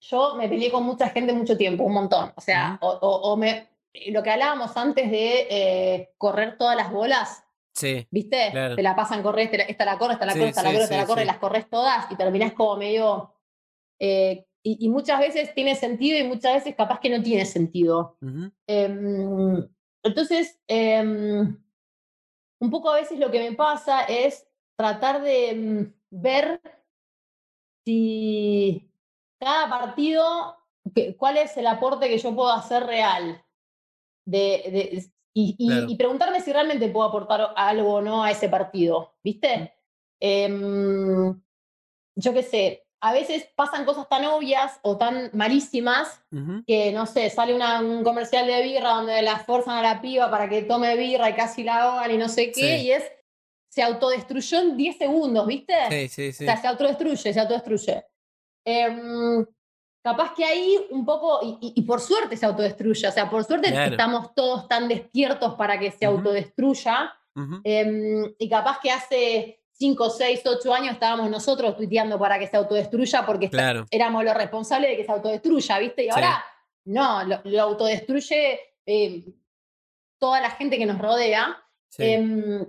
yo me peleé con mucha gente mucho tiempo, un montón. O sea, o, o- o me, lo que hablábamos antes de eh, correr todas las bolas, Sí. ¿viste? Claro. Te la pasan correr, esta, esta la corre, esta la Sí, corre, esta la sí, corre, esta la corre, sí. las corres todas y terminás como medio... eh, y, y muchas veces tiene sentido y muchas veces capaz que no tiene sentido. Em, entonces, em, un poco a veces lo que me pasa es tratar de em, ver si cada partido, que- cuál es el aporte que yo puedo hacer real. De, de- y, y- Claro. y preguntarme si realmente puedo aportar algo o no a ese partido, ¿viste? Em, yo qué sé, a veces pasan cosas tan obvias o tan malísimas que, no sé, sale una- un comercial de birra donde la forzan a la piba para que tome birra y casi la ahogan y no sé qué, Sí. y es, se autodestruyó en 10 segundos, ¿viste? Sí, sí, sí. O sea, se autodestruye, se autodestruye. Em, capaz que ahí un poco, y, y- y por suerte se autodestruye, o sea, por suerte Claro. estamos todos tan despiertos para que se autodestruya, em, y capaz que hace 5, 6, 8 años estábamos nosotros tuiteando para que se autodestruya porque éramos los responsables de que se autodestruya, ¿viste? Y ahora no, lo, autodestruye eh, toda la gente que nos rodea. Em,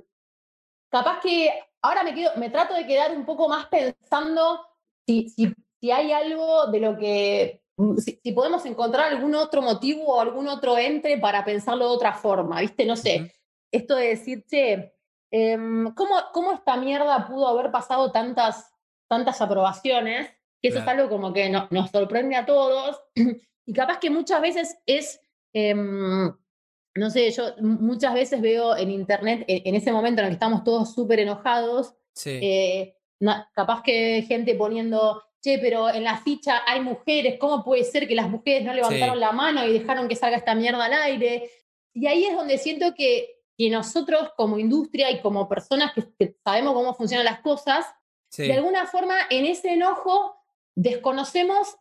capaz que ahora me, quedo, me trato de quedar un poco más pensando si, si, si hay algo de lo que Mm, si, podemos encontrar algún otro motivo o algún otro entre para pensarlo de otra forma, ¿viste? No sé, esto de decir, che, em, ¿cómo, ¿cómo, esta mierda pudo haber pasado tantas, tantas aprobaciones? Que eso es algo como que nos sorprende a todos y capaz que muchas veces es... Em, no sé, yo muchas veces veo en internet, en, ese momento en el que estamos todos súper enojados, eh, capaz que gente poniendo, pero en la ficha hay mujeres, ¿cómo puede ser que las mujeres no levantaron la mano y dejaron que salga esta mierda al aire? Y ahí es donde siento que, que nosotros como industria y como personas que, sabemos cómo funcionan las cosas, de alguna forma en ese enojo desconocemos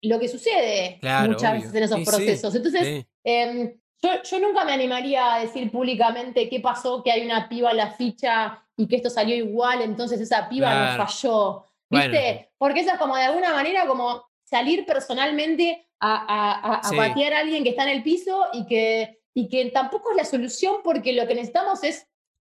lo que sucede muchas veces en esos procesos. Entonces, em, yo, yo, nunca me animaría a decir públicamente qué pasó, que hay una piba en la ficha y que esto salió igual, entonces esa piba no falló. ¿Viste? Porque eso es como de alguna manera como salir personalmente a, a, patear a alguien que está en el piso y que, y que tampoco es la solución porque lo que necesitamos es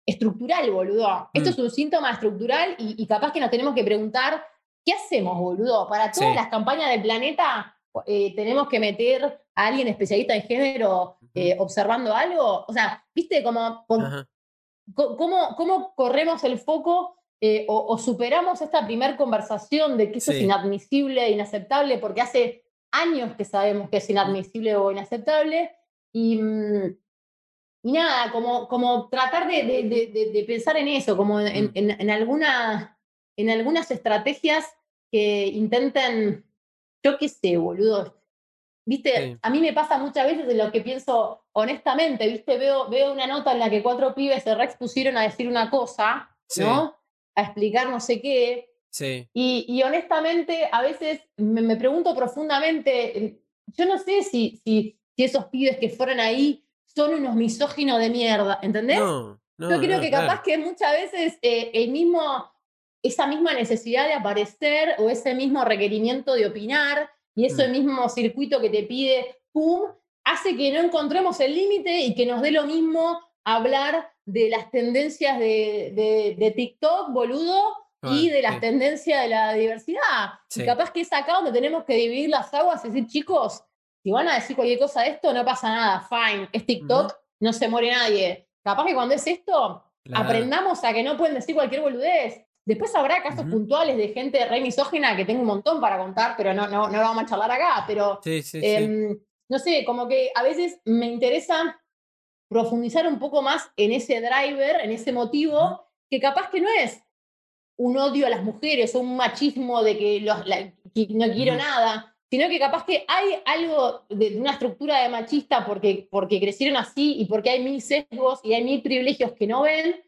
estructural, boludo. Esto mm. es un síntoma estructural y, capaz que nos tenemos que preguntar, ¿qué hacemos, boludo? Para todas las campañas del planeta eh, tenemos que meter a alguien especialista en género eh, observando algo. O sea, ¿viste? Como, cómo, ¿Cómo corremos el foco eh, o, superamos esta primera conversación de que eso es inadmisible e inaceptable, porque hace años que sabemos que es inadmisible o inaceptable, y, mm, nada, como, como tratar de, pensar en eso, como mm. en, alguna, en algunas estrategias que intenten, yo qué sé, boludo. Viste, a mí me pasa muchas veces de lo que pienso honestamente, viste, veo, veo una nota en la que cuatro pibes se reexpusieron a decir una cosa, ¿no? A explicar no sé qué. Sí. Y, honestamente, a veces me, pregunto profundamente, yo no sé si, si, si, esos pibes que fueron ahí son unos misóginos de mierda, ¿entendés? No, yo creo que capaz que muchas veces eh, el mismo, esa misma necesidad de aparecer o ese mismo requerimiento de opinar y ese mm. mismo circuito que te pide, ¡pum!, hace que no encontremos el límite y que nos dé lo mismo hablar de las tendencias de, de, TikTok, boludo, y de las tendencias de la diversidad. Y capaz que es acá donde tenemos que dividir las aguas y decir, chicos, si van a decir cualquier cosa de esto, no pasa nada, fine, es TikTok, no se muere nadie. Capaz que cuando es esto, aprendamos a que no pueden decir cualquier boludez. Después habrá casos puntuales de gente re misógena que tengo un montón para contar, pero no, no, no vamos a charlar acá. Pero em, no sé, como que a veces me interesa profundizar un poco más en ese driver, en ese motivo, que capaz que no es un odio a las mujeres o un machismo de que, no quiero nada, sino que capaz que hay algo de, una estructura de machista porque, porque crecieron así y porque hay mil sesgos y hay mil privilegios que no ven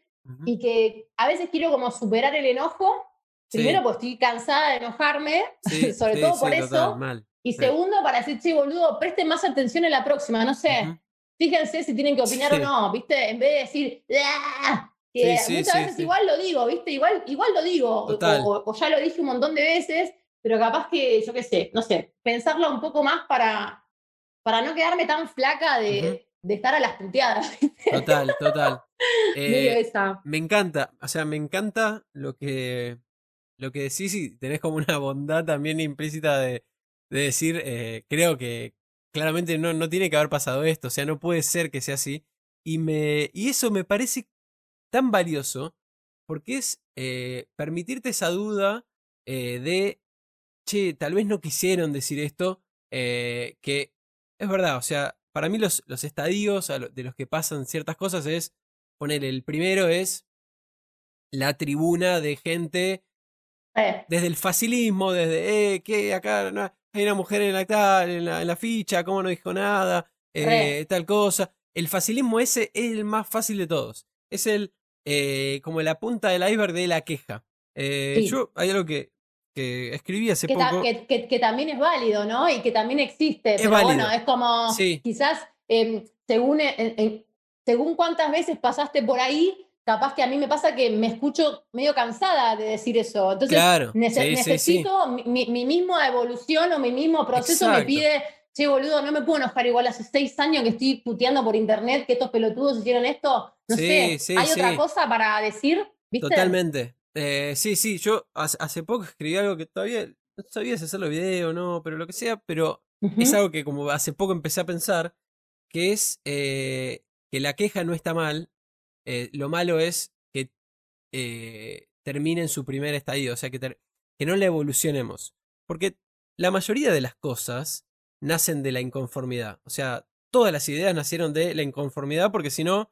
y que a veces quiero como superar el enojo. Primero, pues estoy cansada de enojarme, sobre todo por eso. y segundo, para decir, che, boludo, presten más atención en la próxima, no sé fíjense si tienen que opinar o no, ¿viste? En vez de decir, ¡Ah! que muchas veces igual lo digo, ¿viste? Igual, igual lo digo, o, ya lo dije un montón de veces, pero capaz que, yo qué sé, no sé, pensarlo un poco más para, para no quedarme tan flaca de, de estar a las puteadas. Total, total. Eh, me encanta, o sea, me encanta lo que, lo que decís y tenés como una bondad también implícita de, de decir, eh, creo que, claramente no, no tiene que haber pasado esto, o sea, no puede ser que sea así. Y, me, y eso me parece tan valioso porque es eh, permitirte esa duda eh, de, che, tal vez no quisieron decir esto, eh, que es verdad, o sea, para mí los, los estadios de los que pasan ciertas cosas es, poner, el primero es la tribuna de gente desde el facilismo, desde, eh, que acá no, hay una mujer en la, tal, en la, ficha, cómo no dijo nada, eh, tal cosa. El facilismo ese es el más fácil de todos. Es el eh, como la punta del iceberg de la queja. Eh, yo hay algo que, que escribí hace poco. que, también es válido, ¿no? Y que también existe. pero bueno, es como quizás em, según, según cuántas veces pasaste por ahí, capaz que a mí me pasa que me escucho medio cansada de decir eso. Entonces, Claro, nece- sí, sí, sí. necesito Mi, mi- mi misma evolución o mi mismo proceso me pide, che, boludo, no me puedo enojar igual hace seis años que estoy puteando por internet que estos pelotudos hicieron esto. No sé, ¿hay otra cosa para decir? ¿Viste? Totalmente. Eh, sí, sí, yo hace, hace poco escribí algo que todavía no sabía si hacerlo video o no, pero lo que sea, pero es algo que como hace poco empecé a pensar, que es eh, que la queja no está mal, eh, lo malo es que eh, termine en su primer estadio, o sea, que, que no la evolucionemos. Porque la mayoría de las cosas nacen de la inconformidad, o sea, todas las ideas nacieron de la inconformidad, porque si no,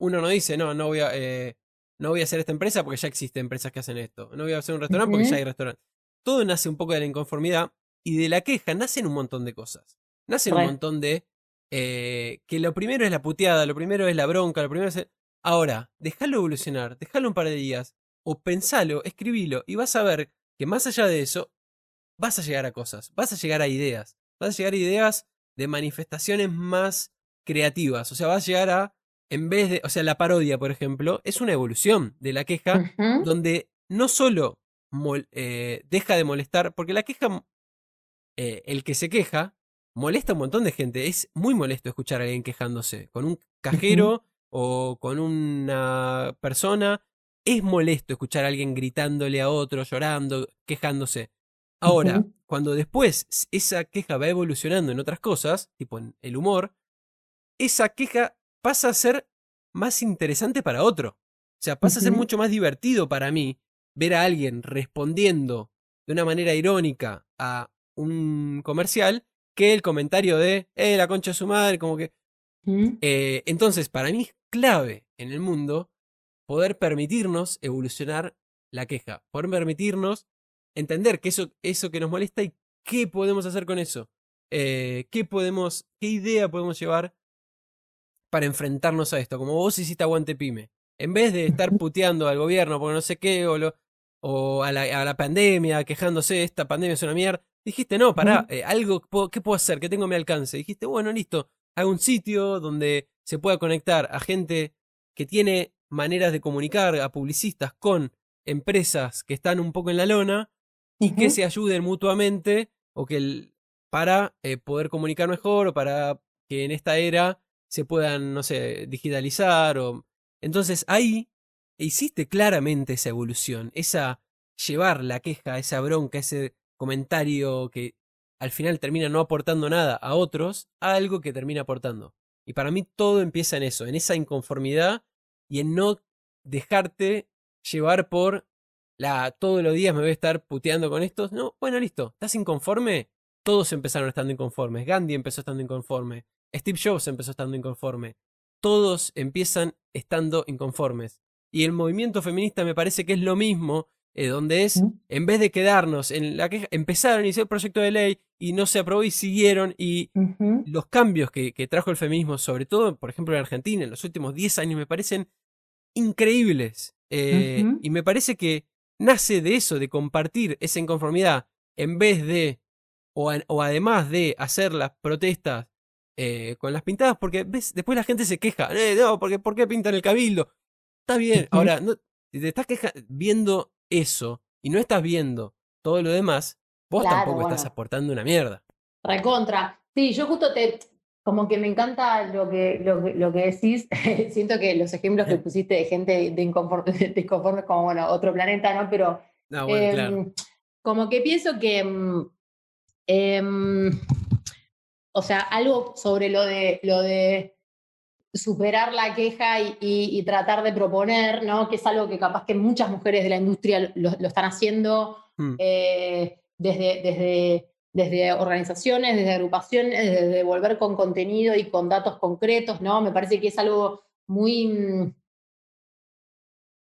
uno no dice, no, no voy a... eh, no voy a hacer esta empresa porque ya existen empresas que hacen esto. No voy a hacer un restaurante porque ya hay restaurantes. Todo nace un poco de la inconformidad y de la queja nacen un montón de cosas. Nacen un montón de... eh, que lo primero es la puteada, lo primero es la bronca, lo primero es... el- Ahora, déjalo evolucionar, déjalo un par de días, o pensalo, escribilo, y vas a ver que más allá de eso, vas a llegar a cosas, vas a llegar a ideas, vas a llegar a ideas de manifestaciones más creativas, o sea, vas a llegar a, en vez de, o sea, la parodia, por ejemplo, es una evolución de la queja, donde no solo mol- eh, deja de molestar, porque la queja, eh, el que se queja, molesta a un montón de gente. Es muy molesto escuchar a alguien quejándose. Con un cajero o con una persona, es molesto escuchar a alguien gritándole a otro, llorando, quejándose. Ahora, cuando después esa queja va evolucionando en otras cosas, tipo en el humor, esa queja pasa a ser más interesante para otro. O sea, pasa a ser mucho más divertido para mí ver a alguien respondiendo de una manera irónica a un comercial que el comentario de, eh, la concha de su madre, como que... Eh, entonces, para mí es clave en el mundo poder permitirnos evolucionar la queja, poder permitirnos entender que eso, eso que nos molesta y qué podemos hacer con eso, Eh, qué podemos, qué idea podemos llevar para enfrentarnos a esto, como vos hiciste aguante pyme. En vez de estar puteando al gobierno porque no sé qué, o, lo- o a, la, a la pandemia, quejándose, esta pandemia es una mierda, dijiste, no, pará, eh, algo, ¿qué puedo hacer? ¿Qué tengo a mi alcance? Dijiste, bueno, listo, hago un sitio donde se pueda conectar a gente que tiene maneras de comunicar, a publicistas con empresas que están un poco en la lona y que se ayuden mutuamente o que el- para eh, poder comunicar mejor o para que en esta era se puedan, no sé, digitalizar o... Entonces ahí hiciste claramente esa evolución, esa llevar la queja, esa bronca, ese comentario que al final termina no aportando nada a otros, a algo que termina aportando. Y para mí todo empieza en eso, en esa inconformidad y en no dejarte llevar por la todos los días me voy a estar puteando con estos. No, bueno, listo, ¿estás inconforme? Todos empezaron estando inconformes. Gandhi empezó estando inconforme. Steve Jobs empezó estando inconforme. Todos empiezan estando inconformes. Y el movimiento feminista me parece que es lo mismo, eh, donde es, en vez de quedarnos en la queja, empezaron y el proyecto de ley y no se aprobó y siguieron y los cambios que, que trajo el feminismo, sobre todo, por ejemplo, en Argentina, en los últimos 10 años, me parecen increíbles. Eh. Y me parece que nace de eso, de compartir esa inconformidad, en vez de, o, a- o además de hacer las protestas eh, con las pintadas, porque ves, después la gente se queja, "Eh, no, porque, ¿por qué pintan el cabildo? Está bien, ahora, no, te estás queja- viendo eso y no estás viendo todo lo demás, vos Claro, tampoco estás bueno. aportando una mierda. Recontra. Sí, yo justo te, como que me encanta lo que, lo que, lo que decís. Siento que los ejemplos que pusiste de gente de inconforme, de inconforme como, bueno, otro planeta, ¿no? Pero No, bueno, em, claro. como que pienso que, em, em, o sea, algo sobre lo de, lo de superar la queja y, y- y tratar de proponer, ¿no? Que es algo que capaz que muchas mujeres de la industria lo, lo están haciendo Mm, eh, desde, desde, desde organizaciones, desde agrupaciones, desde volver con contenido y con datos concretos, ¿no? Me parece que es algo muy, mm,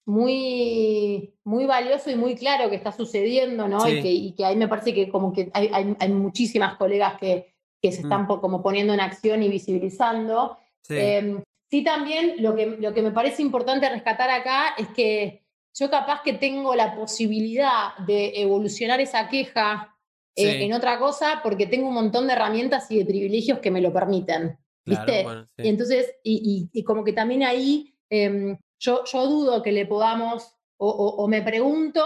muy, muy valioso y muy claro que está sucediendo, ¿no? Sí. Y, que, y que ahí me parece que como que hay, hay- hay muchísimas colegas que, que se Mm. están como poniendo en acción y visibilizando. Sí. Eh, sí, también lo que, lo que me parece importante rescatar acá es que yo capaz que tengo la posibilidad de evolucionar esa queja eh, en otra cosa porque tengo un montón de herramientas y de privilegios que me lo permiten. Claro, ¿Viste? bueno, sí. Y entonces, y, y- y como que también ahí, eh, yo, yo dudo que le podamos, o, me pregunto,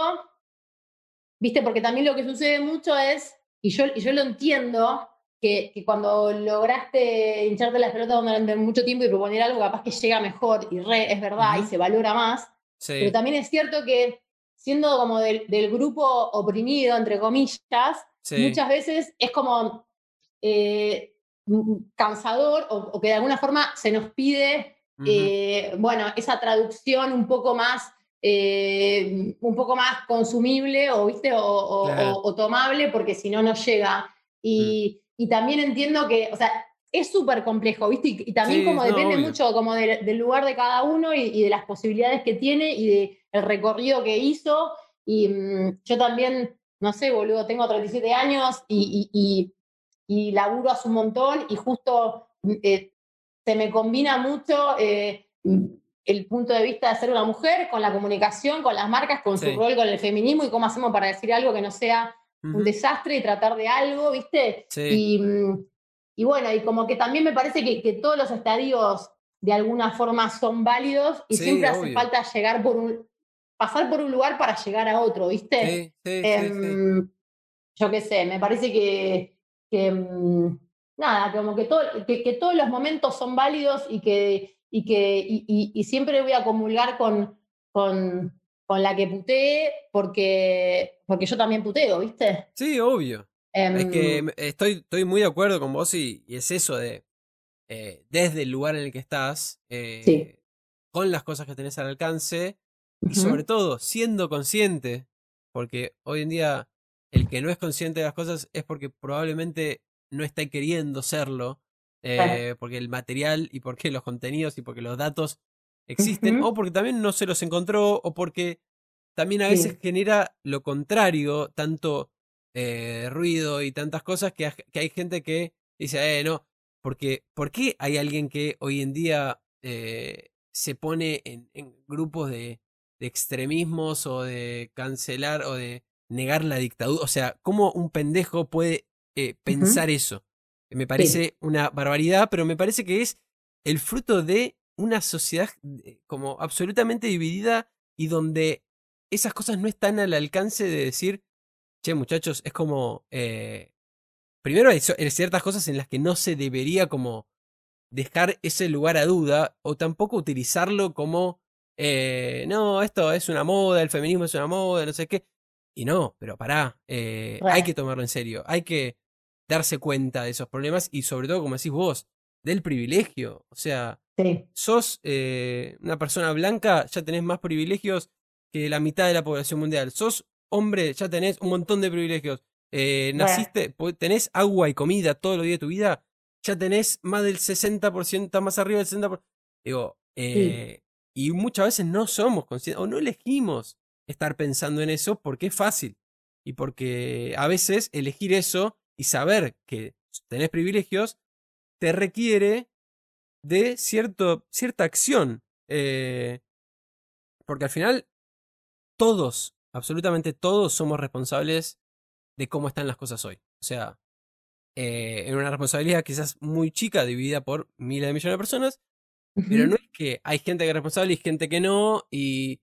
viste, porque también lo que sucede mucho es, y yo, y yo lo entiendo, que, cuando lograste hincharte las pelotas durante mucho tiempo y proponer algo, capaz que llega mejor, y re, es verdad, y se valora más. Pero también es cierto que siendo como del, grupo oprimido, entre comillas, muchas veces es como eh, cansador o, que de alguna forma se nos pide, eh, bueno, esa traducción un poco más, eh, un poco más consumible o, ¿viste? O, tomable, porque si no, no llega. Mm. Y, también entiendo que, o sea, es súper complejo, ¿viste? Y, también como depende mucho como del lugar de cada uno y, de las posibilidades que tiene y del recorrido que hizo. Y mm, yo también, no sé, boludo, tengo 37 años y, y laburo hace un montón y justo mm, eh, se me combina mucho eh, mm, el punto de vista de ser una mujer con la comunicación, con las marcas, con su rol con el feminismo y cómo hacemos para decir algo que no sea un desastre y tratar de algo, ¿viste? Mm, y, bueno, y como que también me parece que, todos los estadios de alguna forma son válidos y siempre hace falta llegar por un, pasar por un lugar para llegar a otro, ¿viste? Em, yo qué sé, me parece que, que mm, nada, como que, todo, que, todos los momentos son válidos y que, y que y, siempre voy a comulgar con, con, con la que putee porque, porque yo también puteo, ¿viste? Sí, obvio. es que em, estoy, estoy muy de acuerdo con vos y, es eso de, eh, desde el lugar en el que estás, eh, con las cosas que tenés al alcance y sobre todo siendo consciente, porque hoy en día el que no es consciente de las cosas es porque probablemente no está queriendo serlo, eh, porque el material y porque los contenidos y porque los datos existen, o porque también no se los encontró, o porque también a veces genera lo contrario, tanto eh, ruido y tantas cosas, que, hay gente que dice, eh, no, porque ¿por qué hay alguien que hoy en día eh, se pone en, grupos de, de extremismos o de cancelar o de negar la dictadura. O sea, ¿cómo un pendejo puede eh, pensar eso? Me parece una barbaridad, pero me parece que es el fruto de una sociedad eh, como absolutamente dividida y donde esas cosas no están al alcance de decir, che muchachos, es como... Eh, primero hay ciertas cosas en las que no se debería como dejar ese lugar a duda o tampoco utilizarlo como, no, esto es una moda, el feminismo es una moda, no sé qué. Y no, pero pará, eh, hay que tomarlo en serio, hay que darse cuenta de esos problemas y sobre todo, como decís vos, del privilegio. O sea, sos eh, una persona blanca, ya tenés más privilegios que la mitad de la población mundial. Sos hombre, ya tenés un montón de privilegios. Eh, naciste, tenés agua y comida todos los días de tu vida, ya tenés más del 60%, más arriba del 60%. Digo, y muchas veces no somos conscientes o no elegimos estar pensando en eso porque es fácil. Y porque a veces elegir eso y saber que tenés privilegios te requiere de cierto, cierta acción. Eh, porque al final todos, absolutamente todos somos responsables de cómo están las cosas hoy. O sea, eh, en una responsabilidad quizás muy chica, dividida por miles de millones de personas, pero no es que hay gente que es responsable y gente que no, y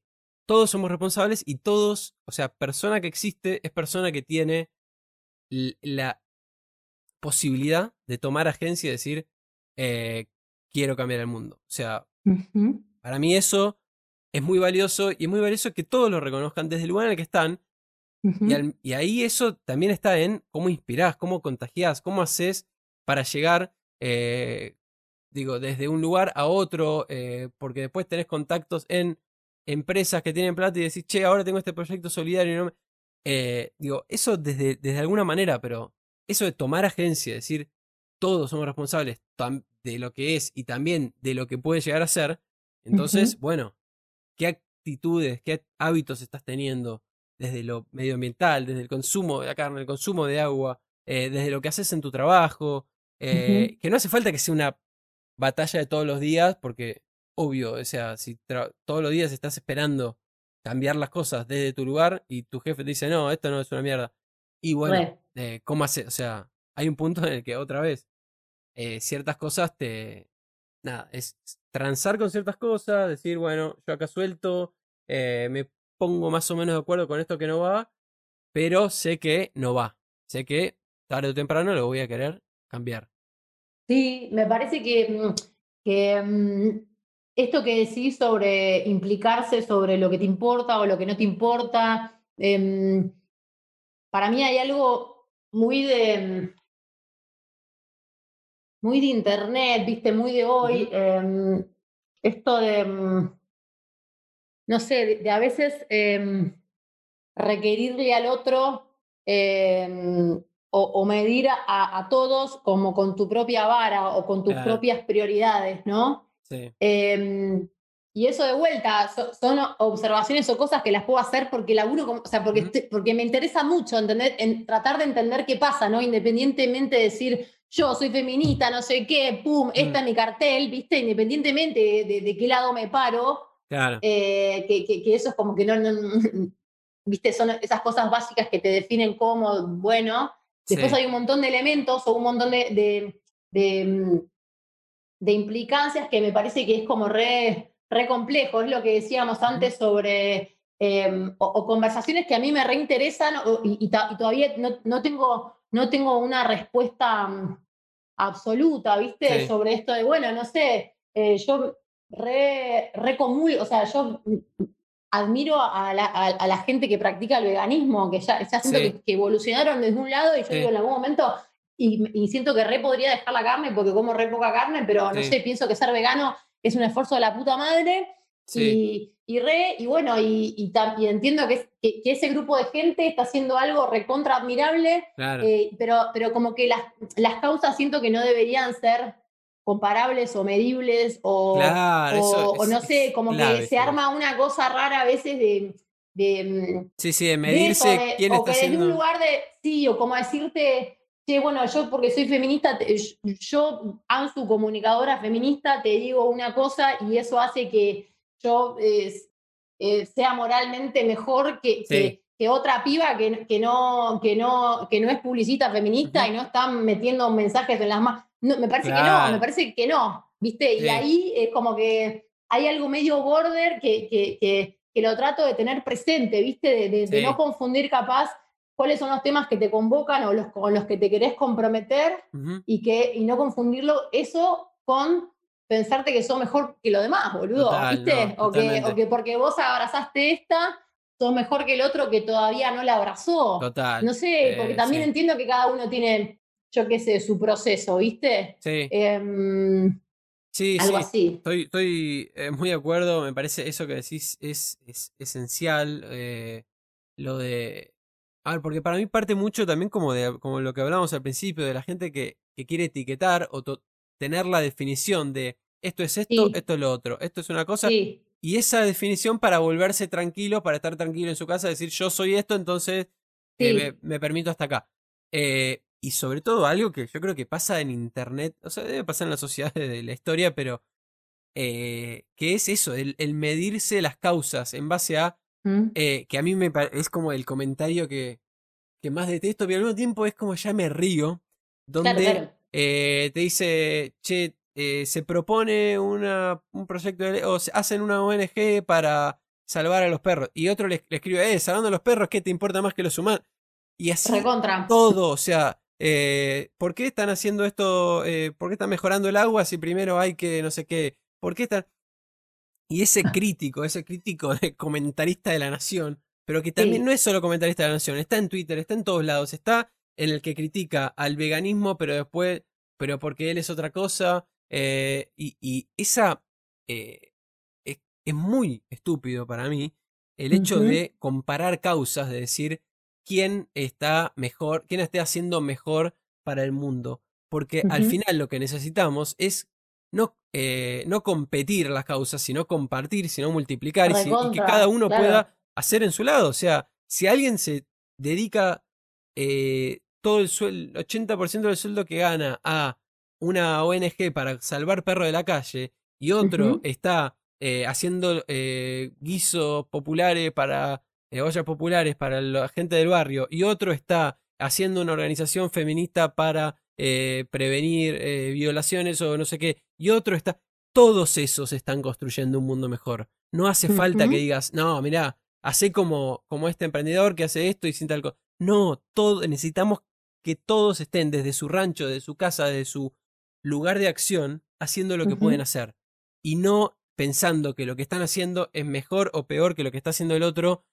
todos somos responsables y todos, o sea, persona que existe es persona que tiene la posibilidad de tomar agencia y decir, eh, quiero cambiar el mundo. O sea, para mí eso es muy valioso y es muy valioso que todos lo reconozcan desde el lugar en el que están. y, ahí eso también está en cómo inspirás, cómo contagiás, cómo haces para llegar, eh, digo, desde un lugar a otro, eh, porque después tenés contactos en empresas que tienen plata y decís, che, ahora tengo este proyecto solidario. No eh, digo, eso desde, desde alguna manera, pero eso de tomar agencia, decir, todos somos responsables de lo que es y también de lo que puede llegar a ser, entonces, bueno, ¿qué actitudes, qué hábitos estás teniendo desde lo medioambiental, desde el consumo de la carne, el consumo de agua, eh, desde lo que haces en tu trabajo? Eh, que no hace falta que sea una batalla de todos los días, porque obvio, o sea, si todos los días estás esperando cambiar las cosas desde tu lugar y tu jefe te dice, no, esto no es una mierda. Y bueno, eh, ¿cómo hace? O sea, hay un punto en el que otra vez eh, ciertas cosas te, nada, es transar con ciertas cosas, decir, bueno, yo acá suelto, eh, me pongo más o menos de acuerdo con esto que no va, pero sé que no va. Sé que tarde o temprano lo voy a querer cambiar. Sí, me parece que, mm, que mm, esto que decís sobre implicarse sobre lo que te importa o lo que no te importa, em, para mí hay algo muy de muy de internet, viste, muy de hoy, em, esto de, mm, no sé, de, a veces em, requerirle al otro em, o, medir a, todos como con tu propia vara o con tus propias prioridades, ¿no? Sí. y eso de vuelta son observaciones o cosas que las puedo hacer porque laburo, o sea, porque, porque me interesa mucho entender, en, tratar de entender qué pasa, ¿no? Independientemente de decir, yo soy feminista, no sé qué, pum, esta es mi cartel, ¿viste? Independientemente de, qué lado me paro. Claro. Eh, que, eso es como que no, ¿viste? Son esas cosas básicas que te definen como bueno. Después hay un montón de elementos o un montón de, de, mm, implicancias que me parece que es como re, re complejo. Es lo que decíamos antes sobre. Em, o, conversaciones que a mí me reinteresan y, y, todavía no, no tengo no tengo una respuesta mm, absoluta, ¿viste? Sobre esto de, bueno, no sé, eh, yo re, re o sea, yo mm, admiro a la, gente que practica el veganismo, que ya, ya siento que, evolucionaron desde un lado y yo digo en algún momento, y, siento que re podría dejar la carne porque como re poca carne, pero no sé, pienso que ser vegano es un esfuerzo de la puta madre y, y, re, y bueno, y, y, entiendo que, que, ese grupo de gente está haciendo algo recontra admirable, eh, pero, pero como que las, las causas siento que no deberían ser comparables o medibles o, o, no sé, como que se arma una cosa rara a veces de... de sí, sí, de medirse quién está haciendo... un lugar de, sí, o como decirte, sí, bueno, yo porque soy feminista, yo, Ansu, comunicadora feminista, te digo una cosa y eso hace que yo eh, sea moralmente mejor que, que, otra piba que, que, no, que, no, que no es publicita feminista y no están metiendo mensajes en las manos. me parece que no, me parece que no, ¿viste? Y ahí es como que hay algo medio border que, que, lo trato de tener presente, ¿viste? De, no confundir capaz cuáles son los temas que te convocan o los con los que te querés comprometer y, que, y no confundirlo eso con pensarte que sos mejor que lo demás, boludo, ¿viste? o, que, o, que, porque vos abrazaste esta, sos mejor que el otro que todavía no la abrazó. Total. No sé, porque eh, también entiendo que cada uno tiene, yo qué sé, su proceso, ¿viste? Sí. Em, sí, algo sí. así. Estoy, estoy eh, muy de acuerdo, me parece eso que decís es, es esencial, eh, lo de... A ver, porque para mí parte mucho también como de como lo que hablábamos al principio, de la gente que, que quiere etiquetar o tener la definición de esto es esto, esto es lo otro, esto es una cosa. Y esa definición para volverse tranquilo, para estar tranquilo en su casa, decir yo soy esto, entonces eh, me, permito hasta acá. Eh, y sobre todo algo que yo creo que pasa en Internet, o sea, debe pasar en la sociedad de la historia, pero eh, que es eso, el, medirse las causas en base a, mm. que a mí me es como el comentario que, que más detesto, pero al mismo tiempo es como ya me río, donde eh, te dice, che, eh, se propone una, un proyecto de, o hacen una ONG para salvar a los perros. Y otro le, escribe, eh, salvando a los perros, ¿qué te importa más que los humanos? Y así todo, o sea, eh, ¿por qué están haciendo esto? Eh, ¿Por qué están mejorando el agua si primero hay que no sé qué? ¿Por qué están...? Y ese crítico, ese crítico de comentarista de la nación, pero que también no es solo comentarista de la nación, está en Twitter, está en todos lados, está en el que critica al veganismo, pero después, pero porque él es otra cosa. Eh, y, esa eh, es, muy estúpido para mí el hecho de comparar causas, de decir quién está mejor, quién esté haciendo mejor para el mundo. Porque al final lo que necesitamos es no, eh, no competir las causas, sino compartir, sino multiplicar y, que cada uno pueda hacer en su lado. O sea, si alguien se dedica todo el sueldo, 80% del sueldo que gana a una ONG para salvar perros de la calle y otro está eh, haciendo eh, guisos populares para eh, ollas populares para la gente del barrio y otro está haciendo una organización feminista para prevenir violaciones o no sé qué y otro está todos esos están construyendo un mundo mejor. No hace falta que digas, no, mirá, hacé como, como este emprendedor que hace esto y sin tal cosa. No, todo, necesitamos que todos estén desde su rancho, desde su casa, desde su lugar de acción, haciendo lo que pueden hacer. Y no pensando que lo que están haciendo es mejor o peor que lo que está haciendo el otro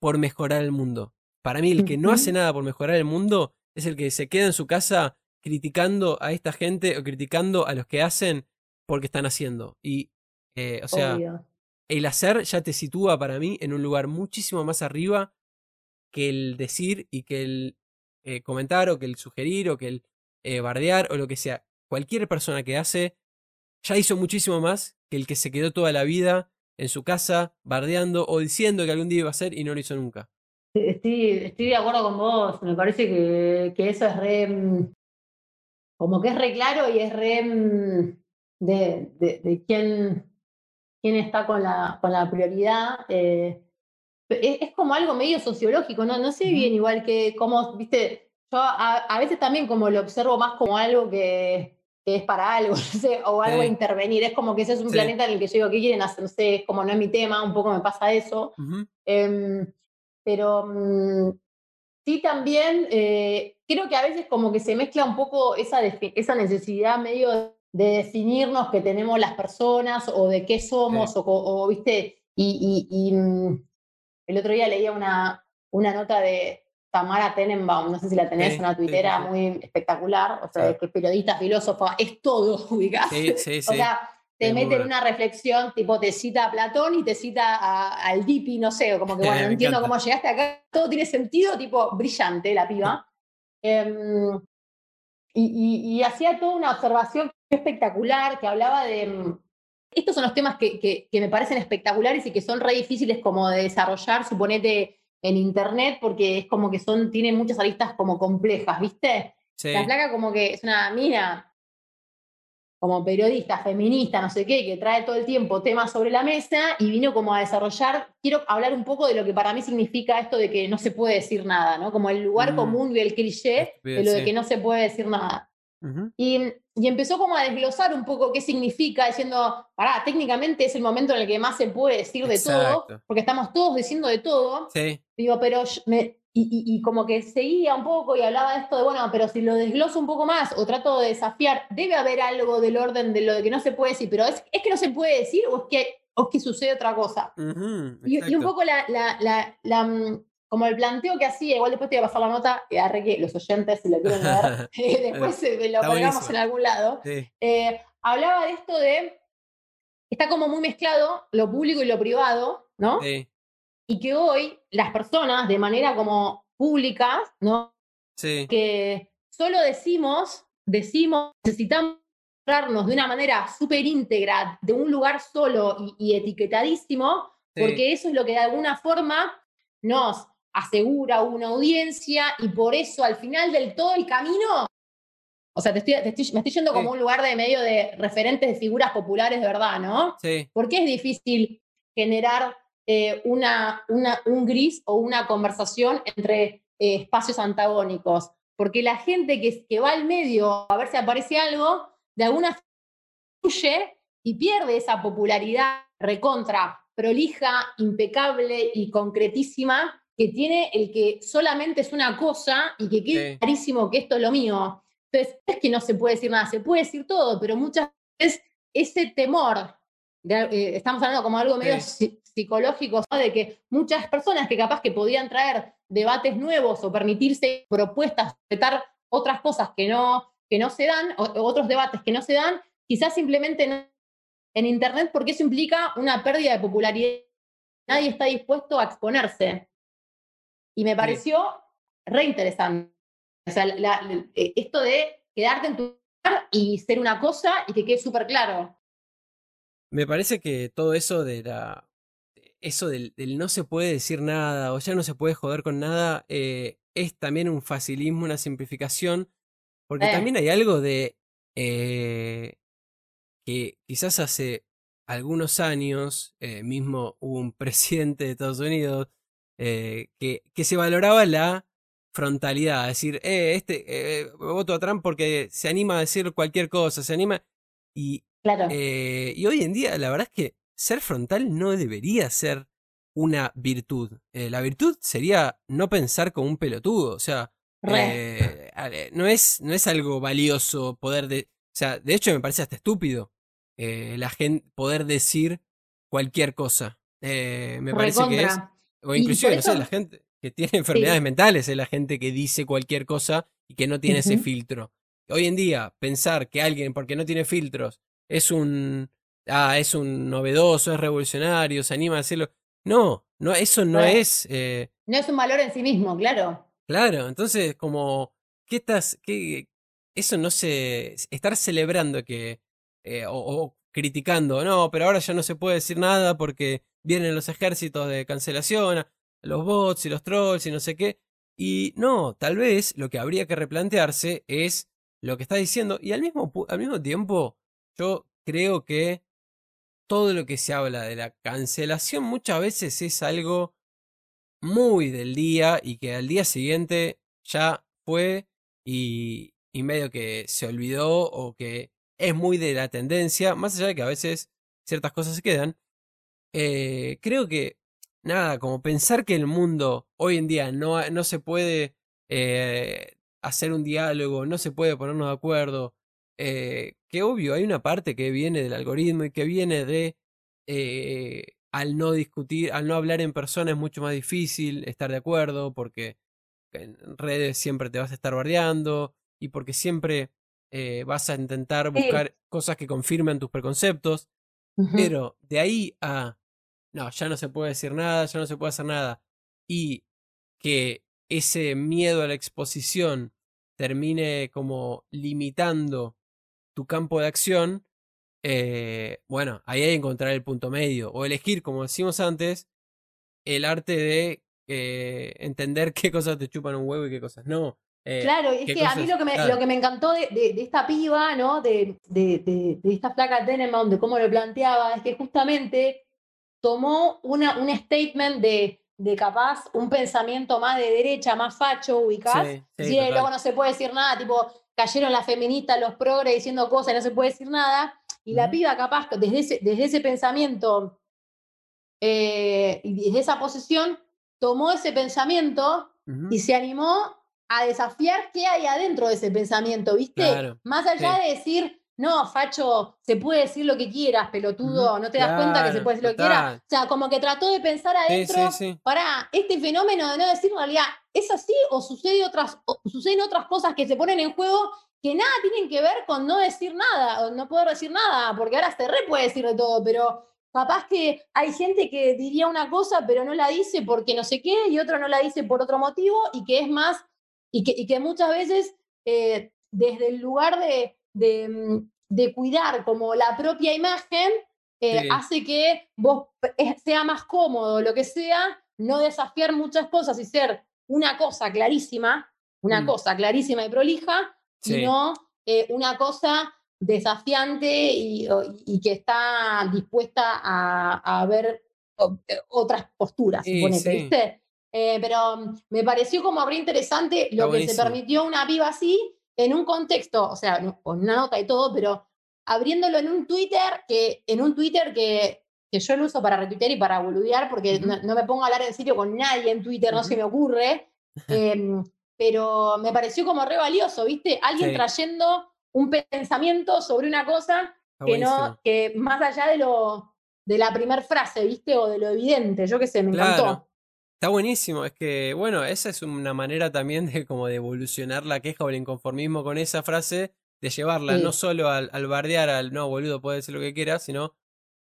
por mejorar el mundo. Para mí, el que no hace nada por mejorar el mundo es el que se queda en su casa criticando a esta gente o criticando a los que hacen porque están haciendo. Y, eh, o sea, Obvio. el hacer ya te sitúa para mí en un lugar muchísimo más arriba que el decir y que el eh, comentar o que el sugerir o que el eh, bardear o lo que sea. Cualquier persona que hace ya hizo muchísimo más que el que se quedó toda la vida en su casa bardeando o diciendo que algún día iba a hacer y no lo hizo nunca. Estoy, estoy de acuerdo con vos, me parece que, que eso es re, mm, como que es re claro y es re mm, de, de, quién, quién está con la, con la prioridad. eh, es, es como algo medio sociológico, ¿no? No sé bien igual que cómo, viste, yo a, a veces también como lo observo más como algo que, que es para algo, no sé, o algo a intervenir. Es como que ese es un Sí. planeta en el que yo digo, ¿qué quieren hacer? No sé, es como no es mi tema, un poco me pasa eso. Em, pero mm, sí también eh, creo que a veces como que se mezcla un poco esa, esa necesidad medio de definirnos que tenemos las personas o de qué somos o, viste, y, y- y, mm, el otro día leía una, una nota de Tamara Tenenbaum, no sé si la tenés, Sí, una sí, tuitera sí. muy espectacular, o sea, que es periodista, filósofa, es todo, ubicás. Sí, sí, O sí. sea, te mete en una reflexión, tipo te cita a Platón y te cita a- al Dipi, no sé, como que bueno, no entiendo encanta. cómo llegaste acá, todo tiene sentido, tipo brillante la piba. Em, y, y- y hacía toda una observación espectacular que hablaba de... Estos son los temas que, que- que me parecen espectaculares y que son re difíciles como de desarrollar, suponete, en internet, porque es como que son, tienen muchas aristas como complejas, ¿viste? Sí. La flaca como que es una mina como periodista, feminista, no sé qué, que trae todo el tiempo temas sobre la mesa y vino como a desarrollar, quiero hablar un poco de lo que para mí significa esto de que no se puede decir nada, ¿no? Como el lugar Mm. común y el cliché de lo de sí. que no se puede decir nada. Y, y empezó como a desglosar un poco qué significa, diciendo, pará, técnicamente es el momento en el que más se puede decir de todo, Exacto. porque estamos todos diciendo de todo, Sí. Digo, pero me- y, y- y como que seguía un poco y hablaba de esto de, bueno, pero si lo desgloso un poco más o trato de desafiar, debe haber algo del orden de lo de que no se puede decir, pero es, es que no se puede decir o es que, o es que sucede otra cosa. Ujú, Y, y un exacto. poco la, la, la, la, mm, como el planteo que hacía, igual después te voy a pasar la nota, y arre que los oyentes, si lo quieren ver, eh, después eh, lo colgamos en algún lado. Sí. Eh, hablaba de esto de, está como muy mezclado lo público y lo privado, ¿no? Sí. y que hoy las personas de manera como pública, ¿no? Sí. Que solo decimos, decimos, necesitamos mostrarnos de una manera súper íntegra, de un lugar solo y, y etiquetadísimo, porque eso es lo que de alguna forma nos asegura una audiencia y por eso al final del todo el camino, o sea, te estoy, te estoy- me estoy yendo como Sí. un lugar de medio de referentes de figuras populares de verdad, ¿no? Sí. ¿Por qué es difícil generar eh, una, una- un gris o una conversación entre eh, espacios antagónicos? Porque la gente que, que va al medio a ver si aparece algo, de alguna forma fluye y pierde esa popularidad recontra, prolija, impecable y concretísima que tiene el que solamente es una cosa y que quede Sí. clarísimo que esto es lo mío. Entonces, es que no se puede decir nada, se puede decir todo, pero muchas veces ese temor, de, eh, estamos hablando como algo medio Sí. psicológico, ¿no? de que muchas personas que capaz que podían traer debates nuevos o permitirse propuestas, respetar otras cosas que no, que no se dan, o otros debates que no se dan, quizás simplemente no en Internet, porque eso implica una pérdida de popularidad. Nadie está dispuesto a exponerse. Y me pareció re interesante. O sea, la- la- eh, esto de quedarte en tu lugar y ser una cosa y que quede súper claro. Me parece que todo eso de la. Eso del, del no se puede decir nada o ya no se puede joder con nada eh, es también un facilismo, una simplificación. Porque Eh. también hay algo de. eh, que quizás hace algunos años mismo hubo un presidente de Estados Unidos eh, que, que se valoraba la frontalidad, decir, eh, este eh, voto a Trump porque se anima a decir cualquier cosa, se anima y Claro. Eh, y hoy en día, la verdad es que ser frontal no debería ser una virtud. Eh, la virtud sería no pensar como un pelotudo. O sea, eh, no, es, no es algo valioso poder de. O sea, de hecho me parece hasta estúpido eh, la gente poder decir cualquier cosa. Eh, me parece que es. O inclusive, no sé, la gente que tiene enfermedades mentales es la gente que dice cualquier cosa y que no tiene ese filtro. Hoy en día, pensar que alguien, porque no tiene filtros, es un. Ah, es un novedoso, es revolucionario, se anima a hacerlo. No, no, eso no es. eh, No es un valor en sí mismo, claro. Claro, entonces como, ¿qué estás, qué, eso no se, estar celebrando que, eh, o, o criticando, no, pero ahora ya no se puede decir nada porque vienen los ejércitos de cancelación, los bots y los trolls y no sé qué, y no, tal vez lo que habría que replantearse es lo que está diciendo, y al mismo, al mismo tiempo, yo creo que todo lo que se habla de la cancelación muchas veces es algo muy del día y que al día siguiente ya fue y, y medio que se olvidó o que es muy de la tendencia, más allá de que a veces ciertas cosas se quedan, eh, creo que nada, como pensar que el mundo hoy en día no, no se puede eh, hacer un diálogo, no se puede ponernos de acuerdo, eh, que obvio hay una parte que viene del algoritmo y que viene de al no discutir, al no hablar en persona es mucho más difícil estar de acuerdo porque en redes siempre te vas a estar bardeando y porque siempre eh, vas a intentar Sí. buscar cosas que confirmen tus preconceptos, Pero de ahí a, no, ya no se puede decir nada, ya no se puede hacer nada, y que ese miedo a la exposición termine como limitando tu campo de acción, eh, bueno, ahí hay que encontrar el punto medio, o elegir, como decimos antes, el arte de eh, entender qué cosas te chupan un huevo y qué cosas no. Eh, Claro, es que a mí lo que me, claro. lo que me encantó de, de- de esta piba, ¿no? De, de- esta flaca Tenenbaum, de cómo lo planteaba, es que justamente tomó una, un statement de, de capaz un pensamiento más de derecha, más facho, ubicás. Sí, sí, Decir, "Eh, total. luego no se puede decir nada, tipo, cayeron las feministas, los progres diciendo cosas y no se puede decir nada. Y la piba capaz, desde ese, desde ese pensamiento eh, y desde esa posición, tomó ese pensamiento y se animó a desafiar qué hay adentro de ese pensamiento, ¿viste? Claro, Más allá de decir, no, Facho, se puede decir lo que quieras, pelotudo, no te das cuenta que se puede decir lo que quieras. O sea, como que trató de pensar adentro, sí, sí. para este fenómeno de no decir en realidad, ¿es así o, sucede otras, o suceden otras cosas que se ponen en juego que nada tienen que ver con no decir nada, o no poder decir nada, porque ahora se re puede decir de todo, pero capaz que hay gente que diría una cosa pero no la dice porque no sé qué y otro no la dice por otro motivo y que es más, y que, y que muchas veces eh, desde el lugar de, de, mm, de cuidar como la propia imagen, eh, Sí. hace que vos eh, sea más cómodo, lo que sea, no desafiar muchas cosas y ser una cosa clarísima, una Mm. cosa clarísima y prolija, Sí. sino eh, una cosa desafiante y, que está dispuesta a, a ver otras posturas, Sí. Eh, pero mm, me pareció como re interesante lo que se permitió una piba así en un contexto, o sea, con una nota y todo, pero abriéndolo en un Twitter que, en un Twitter que, que yo lo uso para retuitear y para boludear, porque no, no me pongo a hablar en serio con nadie en Twitter, no se me ocurre. Em, pero me pareció como re valioso, ¿viste? Alguien Sí. trayendo un pensamiento sobre una cosa Está que no, que más allá de lo de la primera frase, ¿viste? O de lo evidente, yo qué sé, me Claro. encantó. Está buenísimo, es que, bueno, esa es una manera también de como de evolucionar la queja o el inconformismo con esa frase, de llevarla Sí. no solo al, al bardear, al no, boludo, puede decir lo que quiera, sino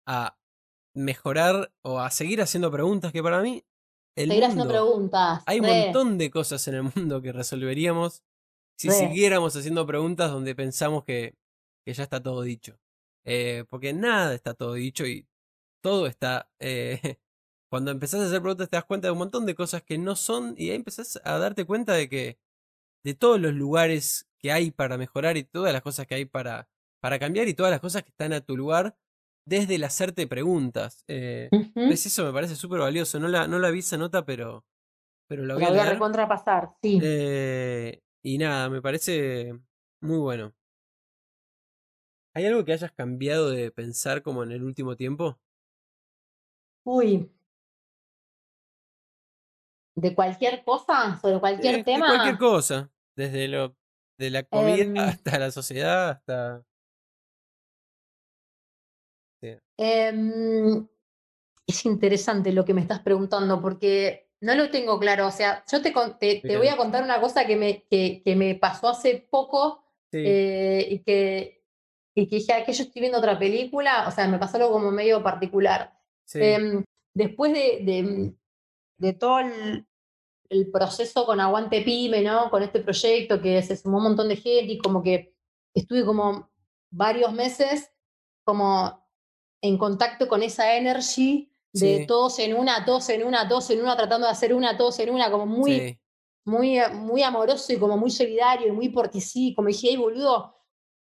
a mejorar o a seguir haciendo preguntas que para mí el Seguir haciendo mundo, preguntas. hay un montón de cosas en el mundo que resolveríamos si Re. siguiéramos haciendo preguntas donde pensamos que, que ya está todo dicho. Eh, porque nada está todo dicho y todo está... eh, cuando empezás a hacer preguntas te das cuenta de un montón de cosas que no son y ahí empezás a darte cuenta de que de todos los lugares que hay para mejorar y todas las cosas que hay para, para cambiar y todas las cosas que están a tu lugar desde el hacerte preguntas. Eh, eso me parece súper valioso. No la, no la vi esa nota, pero, pero la voy La a voy a recontrapasar, sí. Eh, y nada, me parece muy bueno. ¿Hay algo que hayas cambiado de pensar como en el último tiempo? Uy. ¿De cualquier cosa? ¿Sobre cualquier Eh, de tema? cualquier cosa. Desde lo de la comida Em. hasta la sociedad, hasta. Em, es interesante lo que me estás preguntando porque no lo tengo claro. O sea, yo te, te, te voy a contar una cosa que me, que, que me pasó hace poco Sí, eh, y, que, y que dije, "Ah, que yo estoy viendo otra película. O sea, me pasó algo como medio particular. sí, Em, después de, de- de todo el, el proceso con Aguante Pyme, ¿no? Con este proyecto que se sumó un montón de gente y como que estuve como varios meses como en contacto con esa energy de Sí. todos en una, todos en una, todos en una, tratando de hacer una, todos en una, como muy, sí, muy, muy amoroso y como muy solidario y muy por ti sí, como dije, hey, boludo,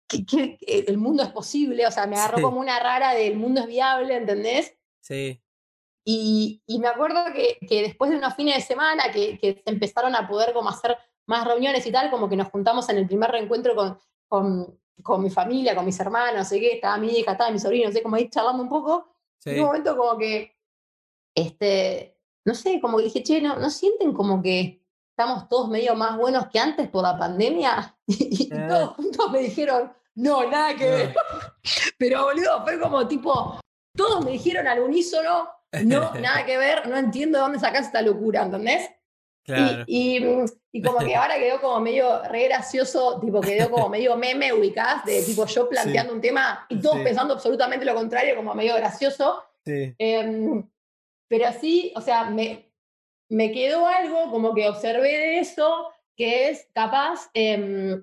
que, que- que el mundo es posible, o sea, me agarró Sí. como una rara del mundo es viable, ¿entendés? sí, Y, y me acuerdo que, que después de unos fines de semana que, que se empezaron a poder como hacer más reuniones y tal, como que nos juntamos en el primer reencuentro con, con, con mi familia, con mis hermanos, no sé qué, estaba mi hija, estaba mi sobrino, no sé, como ahí charlando un poco, y en sí. un momento como que, este, no sé, como que dije, che, ¿no, ¿no sienten como que estamos todos medio más buenos que antes por la pandemia? Y, y Ah. todos juntos me dijeron, no, nada que ver. Pero boludo, fue como tipo, todos me dijeron al unísono, no, nada que ver, no entiendo de dónde sacás esta locura, ¿entendés? Claro. Y, y, y como que ahora quedó como medio re gracioso, tipo quedó como medio meme ubicás, de tipo yo planteando un tema y todos Sí. pensando absolutamente lo contrario, como medio gracioso. Sí, Em, pero sí, o sea, me, me quedó algo como que observé de eso, que es capaz em,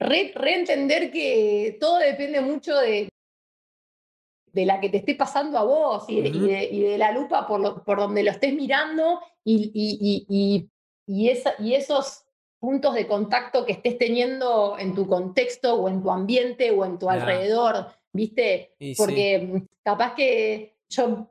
re- reentender que todo depende mucho de, de la que te esté pasando a vos y, de- y Ujú. de, y de la lupa por, lo- por donde lo estés mirando y, y, y, y- y esa- y esos puntos de contacto que estés teniendo en tu contexto o en tu ambiente o en tu alrededor, ¿viste? Y. Porque mm, capaz que yo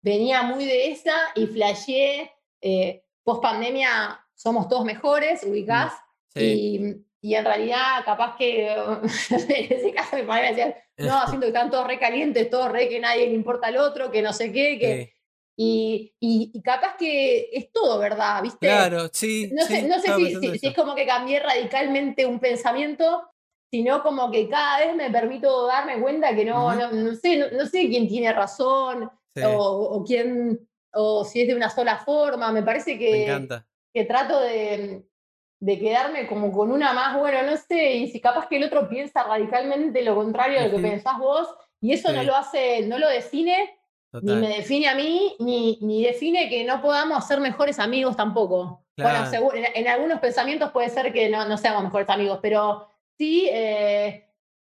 venía muy de esa y flasheé, eh, post pandemia somos todos mejores, ubicás, sí. y, y en realidad capaz que en ese caso mi padre me decía, no, siento que están todos re calientes, todos re que nadie le importa al otro, que no sé qué, que, Sí. y, y- y capaz que es todo verdad, ¿viste? Claro, sí. No sé, no sé si, si- si es como que cambié radicalmente un pensamiento, sino como que cada vez me permito darme cuenta que no, no, no sé, no, no sé quién tiene razón Sí, o, o quién, o si es de una sola forma. Me parece que, encanta. que trato de, de quedarme como con una más, bueno, no sé, y si capaz que el otro piensa radicalmente lo contrario de lo que pensás vos, y eso no lo hace, no lo define, ni me define a mí, ni, ni define que no podamos ser mejores amigos tampoco. Bueno, seguro, en, en algunos pensamientos puede ser que no, no seamos mejores amigos, pero sí, eh,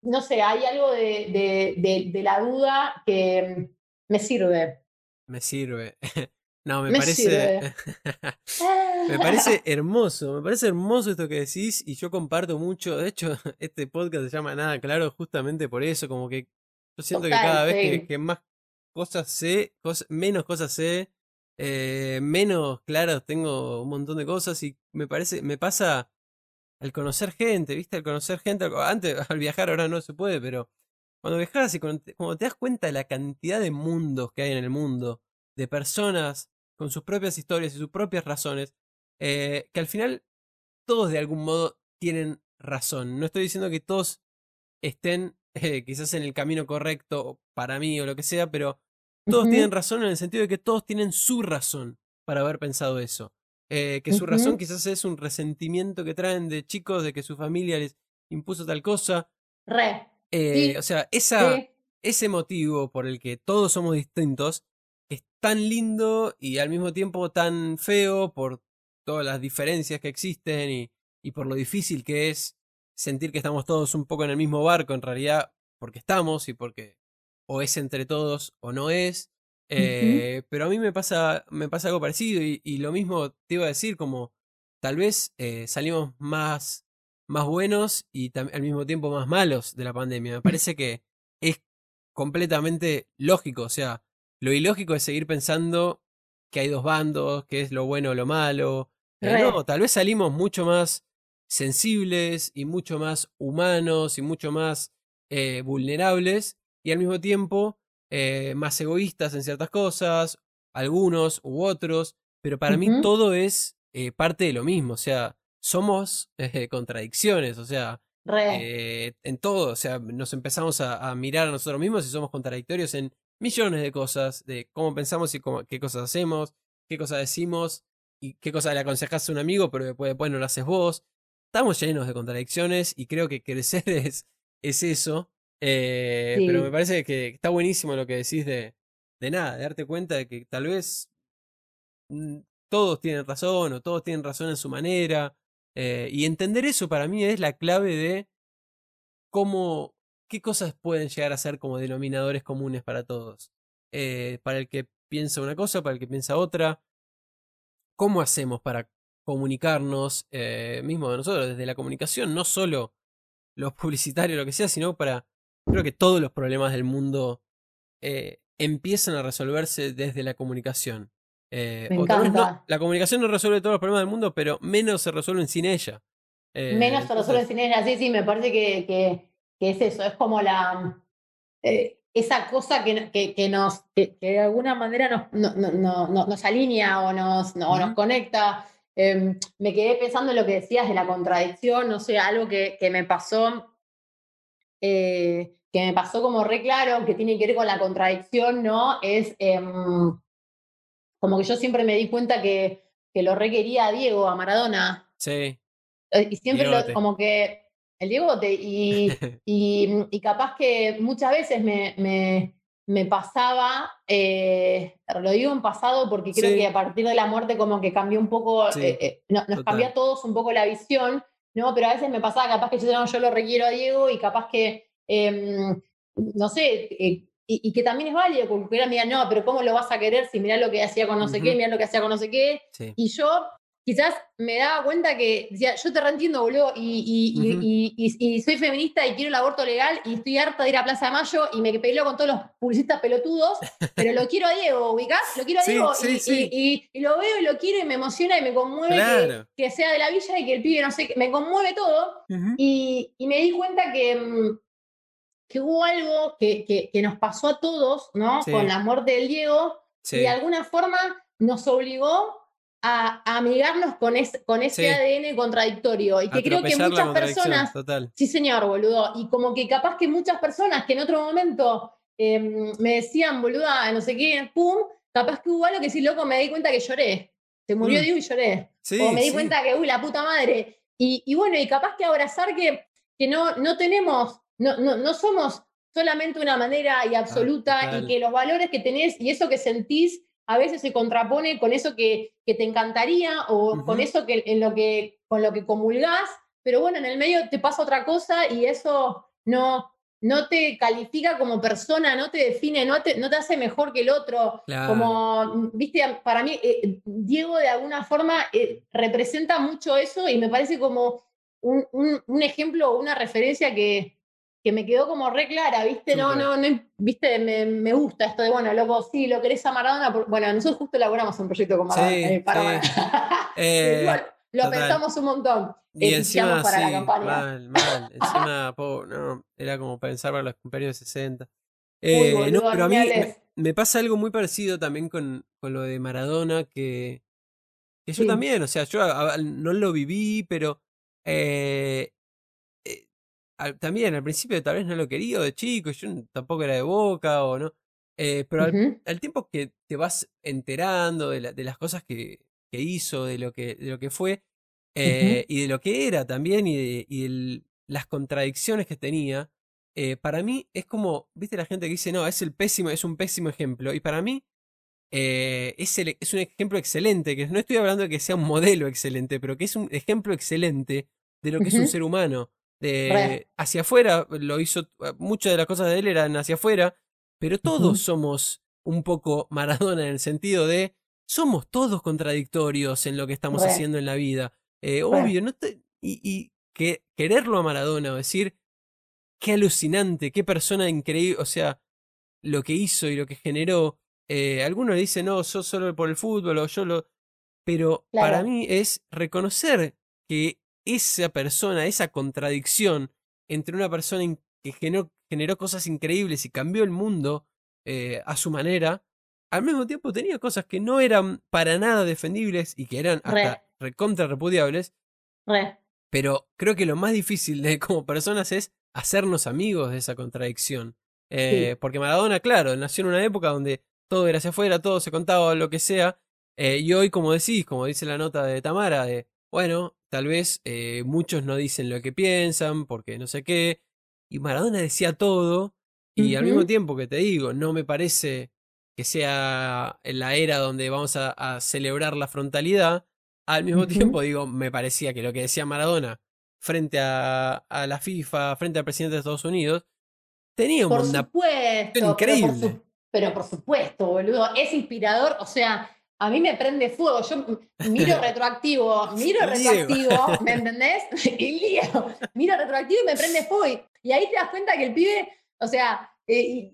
no sé, hay algo de, de- de- de la duda que me sirve. Me sirve. No, me, Me parece. me parece hermoso. Me parece hermoso esto que decís y yo comparto mucho. De hecho, este podcast se llama Nada Claro justamente por eso. Como que yo siento que cada vez que, más cosas sé, menos cosas sé, eh, menos claras tengo un montón de cosas y me parece, me pasa al conocer gente, ¿viste? Al conocer gente, antes al viajar ahora no se puede, pero cuando viajas y cuando te, cuando te das cuenta de la cantidad de mundos que hay en el mundo, de personas con sus propias historias y sus propias razones, eh, que al final todos de algún modo tienen razón. No estoy diciendo que todos estén eh, quizás en el camino correcto para mí o lo que sea, pero todos tienen razón en el sentido de que todos tienen su razón para haber pensado eso. Eh, que su razón quizás es un resentimiento que traen de chicos de que su familia les impuso tal cosa. Re. Eh, Sí, o sea, esa, sí. ese motivo por el que todos somos distintos es tan lindo y al mismo tiempo tan feo por todas las diferencias que existen y, y por lo difícil que es sentir que estamos todos un poco en el mismo barco, en realidad porque estamos y porque o es entre todos o no es. Eh, Pero a mí me pasa, me pasa algo parecido y, y lo mismo te iba a decir, como tal vez eh, salimos más, más buenos y al mismo tiempo más malos de la pandemia. Me parece que es completamente lógico, o sea, lo ilógico es seguir pensando que hay dos bandos, que es lo bueno o lo malo. Eh, Re. no, tal vez salimos mucho más sensibles y mucho más humanos y mucho más eh, vulnerables y al mismo tiempo eh, más egoístas en ciertas cosas, algunos u otros, pero para mí todo es eh, parte de lo mismo, o sea, somos contradicciones, o sea, en todo, o sea, nos empezamos a, mirar a nosotros mismos y somos contradictorios en millones de cosas, de cómo pensamos y qué cosas hacemos, qué cosas decimos y qué cosas le aconsejas a un amigo, pero después, después no lo haces vos. Estamos llenos de contradicciones y creo que crecer es, es eso. Eh, pero me parece que está buenísimo lo que decís de, de nada, de darte cuenta de que tal vez mm, todos tienen razón o todos tienen razón en su manera. Eh, y entender eso para mí es la clave de cómo, qué cosas pueden llegar a ser como denominadores comunes para todos. Eh, para el que piensa una cosa, para el que piensa otra. ¿Cómo hacemos para comunicarnos, eh, mismo de nosotros, desde la comunicación, no solo los publicitarios, lo que sea, sino para, creo que todos los problemas del mundo eh, empiezan a resolverse desde la comunicación. Eh, la comunicación no resuelve todos los problemas del mundo, pero menos se resuelven sin ella. menos se resuelven sin ella, sí, sí, me parece que, es eso, es como la esa cosa que, que, nos, que, de alguna manera nos, no, nos alinea o nos, nos conecta. Em, me quedé pensando en lo que decías de la contradicción, no sé, algo que, me pasó, eh, que me pasó como re claro, que tiene que ver con la contradicción, ¿no? Es em, como que yo siempre me di cuenta que, que lo requería a Diego, a Maradona. Sí. Eh, y siempre lo, como que el Diegote. Y, y, capaz que muchas veces me, me, pasaba, eh, lo digo en pasado porque creo que a partir de la muerte como que cambió un poco, eh, eh, nos cambió a todos un poco la visión, ¿no? Pero a veces me pasaba capaz que yo, yo lo requiero a Diego y capaz que, em, no sé, y, que también es válido, porque era, mira, no, pero ¿cómo lo vas a querer si mirá lo que hacía con no sé qué, mirá lo que hacía con no sé qué? Y yo quizás me daba cuenta que decía, yo te reentiendo, boludo, y, y, soy feminista y quiero el aborto legal y estoy harta de ir a Plaza de Mayo y me peleo con todos los publicistas pelotudos, pero lo quiero a Diego, ¿ubicás? Lo quiero a Diego y, lo veo y lo quiero y me emociona y me conmueve que, sea de la villa y que el pibe, no sé, me conmueve todo. y, me di cuenta que, mm, que hubo algo que, nos pasó a todos, ¿no? Con la muerte del Diego, y de alguna forma nos obligó a, amigarnos con, con ese ADN contradictorio. Y que creo que muchas personas. Sí, señor, boludo. Y como que capaz que muchas personas que en otro momento em, me decían, boluda, no sé qué, pum, capaz que hubo algo que sí, loco, me di cuenta que lloré. Se murió mm. Dios y lloré. o me di cuenta que, uy, la puta madre. Y, bueno, y capaz que abrazar que, que no, no tenemos, no, no, no somos solamente una manera y absoluta y que los valores que tenés y eso que sentís a veces se contrapone con eso que, que te encantaría o con eso que, en lo que, con lo que comulgás, pero bueno, en el medio te pasa otra cosa y eso no, no te califica como persona, no te define, no te, no te hace mejor que el otro. Como, viste, para mí, eh, Diego de alguna forma eh, representa mucho eso y me parece como un, un, un ejemplo, una referencia que, que me quedó como re clara, ¿viste? No, no, no, ¿viste? Me, gusta esto de, bueno, loco, sí, lo querés a Maradona. bueno, nosotros justo elaboramos un proyecto con Maradona, eh, para eh, lo pensamos un montón. Y encima, para la campaña. mal, mal. Encima, no, era como pensar para los compañeros de 60. Eh, no, pero a mí me, pasa algo muy parecido también con, con lo de Maradona, que, que yo también, o sea, yo no lo viví, pero eh, también al principio tal vez no lo quería de chico, yo tampoco era de boca o no. Eh, pero al, tiempo que te vas enterando de, de las cosas que, que, hizo, de lo que, de lo que fue, eh, y de lo que era también, y de, y las contradicciones que tenía, eh, para mí es como, viste la gente que dice, no, es el pésimo, es un pésimo ejemplo. Y para mí es, es un ejemplo excelente, que no estoy hablando de que sea un modelo excelente, pero que es un ejemplo excelente de lo que es un ser humano de hacia afuera, lo hizo, eh, muchas de las cosas de él eran hacia afuera, pero todos somos un poco Maradona en el sentido de somos todos contradictorios en lo que estamos haciendo en la vida. Eh, obvio, no y, y que quererlo a Maradona o decir qué alucinante, qué persona increíble, o sea, lo que hizo y lo que generó. Eh, algunos dicen, no, yo solo por el fútbol o yo lo. Pero para mí es reconocer que esa persona, esa contradicción entre una persona que generó cosas increíbles y cambió el mundo eh, a su manera, al mismo tiempo tenía cosas que no eran para nada defendibles y que eran hasta recontra repudiables. Pero creo que lo más difícil de como personas es hacernos amigos de esa contradicción. Eh, porque Maradona, claro, nació en una época donde todo era hacia afuera, todo se contaba, lo que sea. Eh, y hoy, como decís, como dice la nota de Tamara, de, bueno, tal vez eh, muchos no dicen lo que piensan, porque no sé qué. Y Maradona decía todo, y al mismo tiempo que te digo, no me parece que sea en la era donde vamos a, celebrar la frontalidad, al mismo tiempo digo, me parecía que lo que decía Maradona frente a, a la FIFA, frente al presidente de Estados Unidos, tenía por supuesto, increíble. Pero por, supuesto, boludo, es inspirador, o sea, a mí me prende fuego. Yo miro retroactivo, miro retroactivo, ¿me entendés? Y lío. Miro retroactivo y me prende fuego. Y, ahí te das cuenta que el pibe, o sea, eh,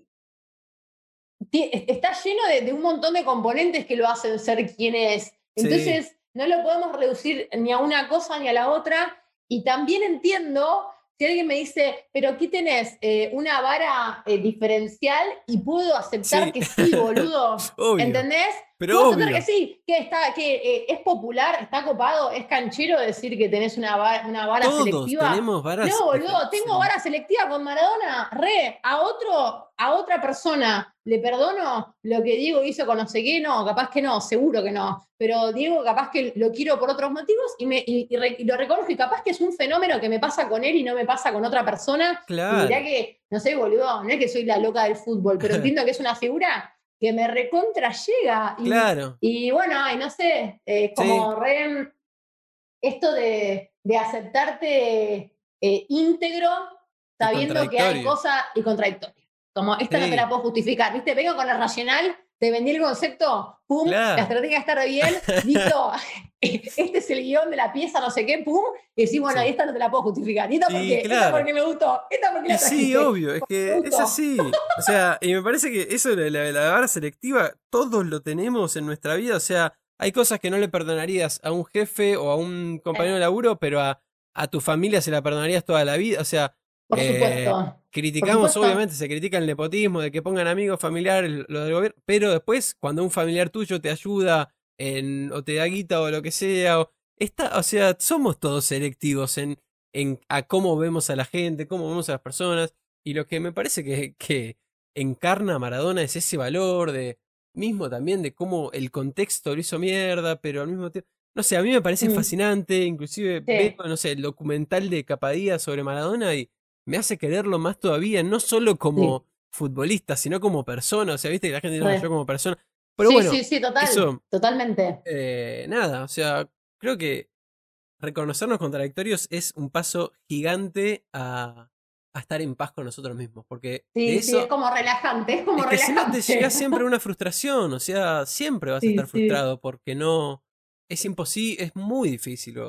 está lleno de, un montón de componentes que lo hacen ser quien es. Entonces, no lo podemos reducir ni a una cosa ni a la otra. Y también entiendo si alguien me dice, pero aquí tenés eh, una vara eh, diferencial y puedo aceptar que sí, boludo. ¿Entendés? Pero obvio. que sí, que, está, que eh, es popular, está copado, es canchero decir que tenés una una vara Todos selectiva. Tenemos varas no, boludo, tengo vara selectiva con Maradona, re, a otro, a otra persona le perdono lo que Diego hizo con no sé qué, no, capaz que no, seguro que no. Pero Diego, capaz que lo quiero por otros motivos y, me, y, lo reconozco y capaz que es un fenómeno que me pasa con él y no me pasa con otra persona. Claro. Y que, no sé, boludo, no es que soy la loca del fútbol, pero entiendo que es una figura que me recontra llega. Y, claro. Y bueno, ay, no sé, eh, como re, esto de, de aceptarte eh, íntegro, sabiendo que hay cosas y contradictorias. Como esta no te la puedo justificar, ¿viste? Vengo con la racional te vendí el concepto, pum, la estrategia está bien, listo, este es el guion de la pieza, no sé qué, pum, y decís, bueno, esta no te la puedo justificar. ¿Y esta porque, esta porque me gustó, esta porque la Sí, obvio, es que es así. O sea, y me parece que eso de la, la vara selectiva, todos lo tenemos en nuestra vida, o sea, hay cosas que no le perdonarías a un jefe o a un compañero de laburo, pero a, a tu familia se la perdonarías toda la vida, o sea, por eh, supuesto. criticamos, obviamente, se critica el nepotismo, de que pongan amigos familiares, lo del gobierno, pero después, cuando un familiar tuyo te ayuda en, o te da guita o lo que sea, o, está, o sea, somos todos selectivos en, en a cómo vemos a la gente, cómo vemos a las personas, y lo que me parece que, que encarna Maradona es ese valor de mismo también de cómo el contexto lo hizo mierda, pero al mismo tiempo no sé, a mí me parece mm. fascinante, inclusive no sé, el documental de Capadía sobre Maradona y me hace quererlo más todavía, no solo como futbolista, sino como persona. O sea, viste que la gente dice, yo como persona. Pero sí, bueno, sí, sí, total, totalmente. Eh, nada, o sea, creo que reconocernos contradictorios es un paso gigante a, a estar en paz con nosotros mismos. Porque sí, sí, es como relajante, es como es que Si no te llega siempre una frustración, o sea, siempre vas a estar frustrado porque no. Es imposible, es muy difícil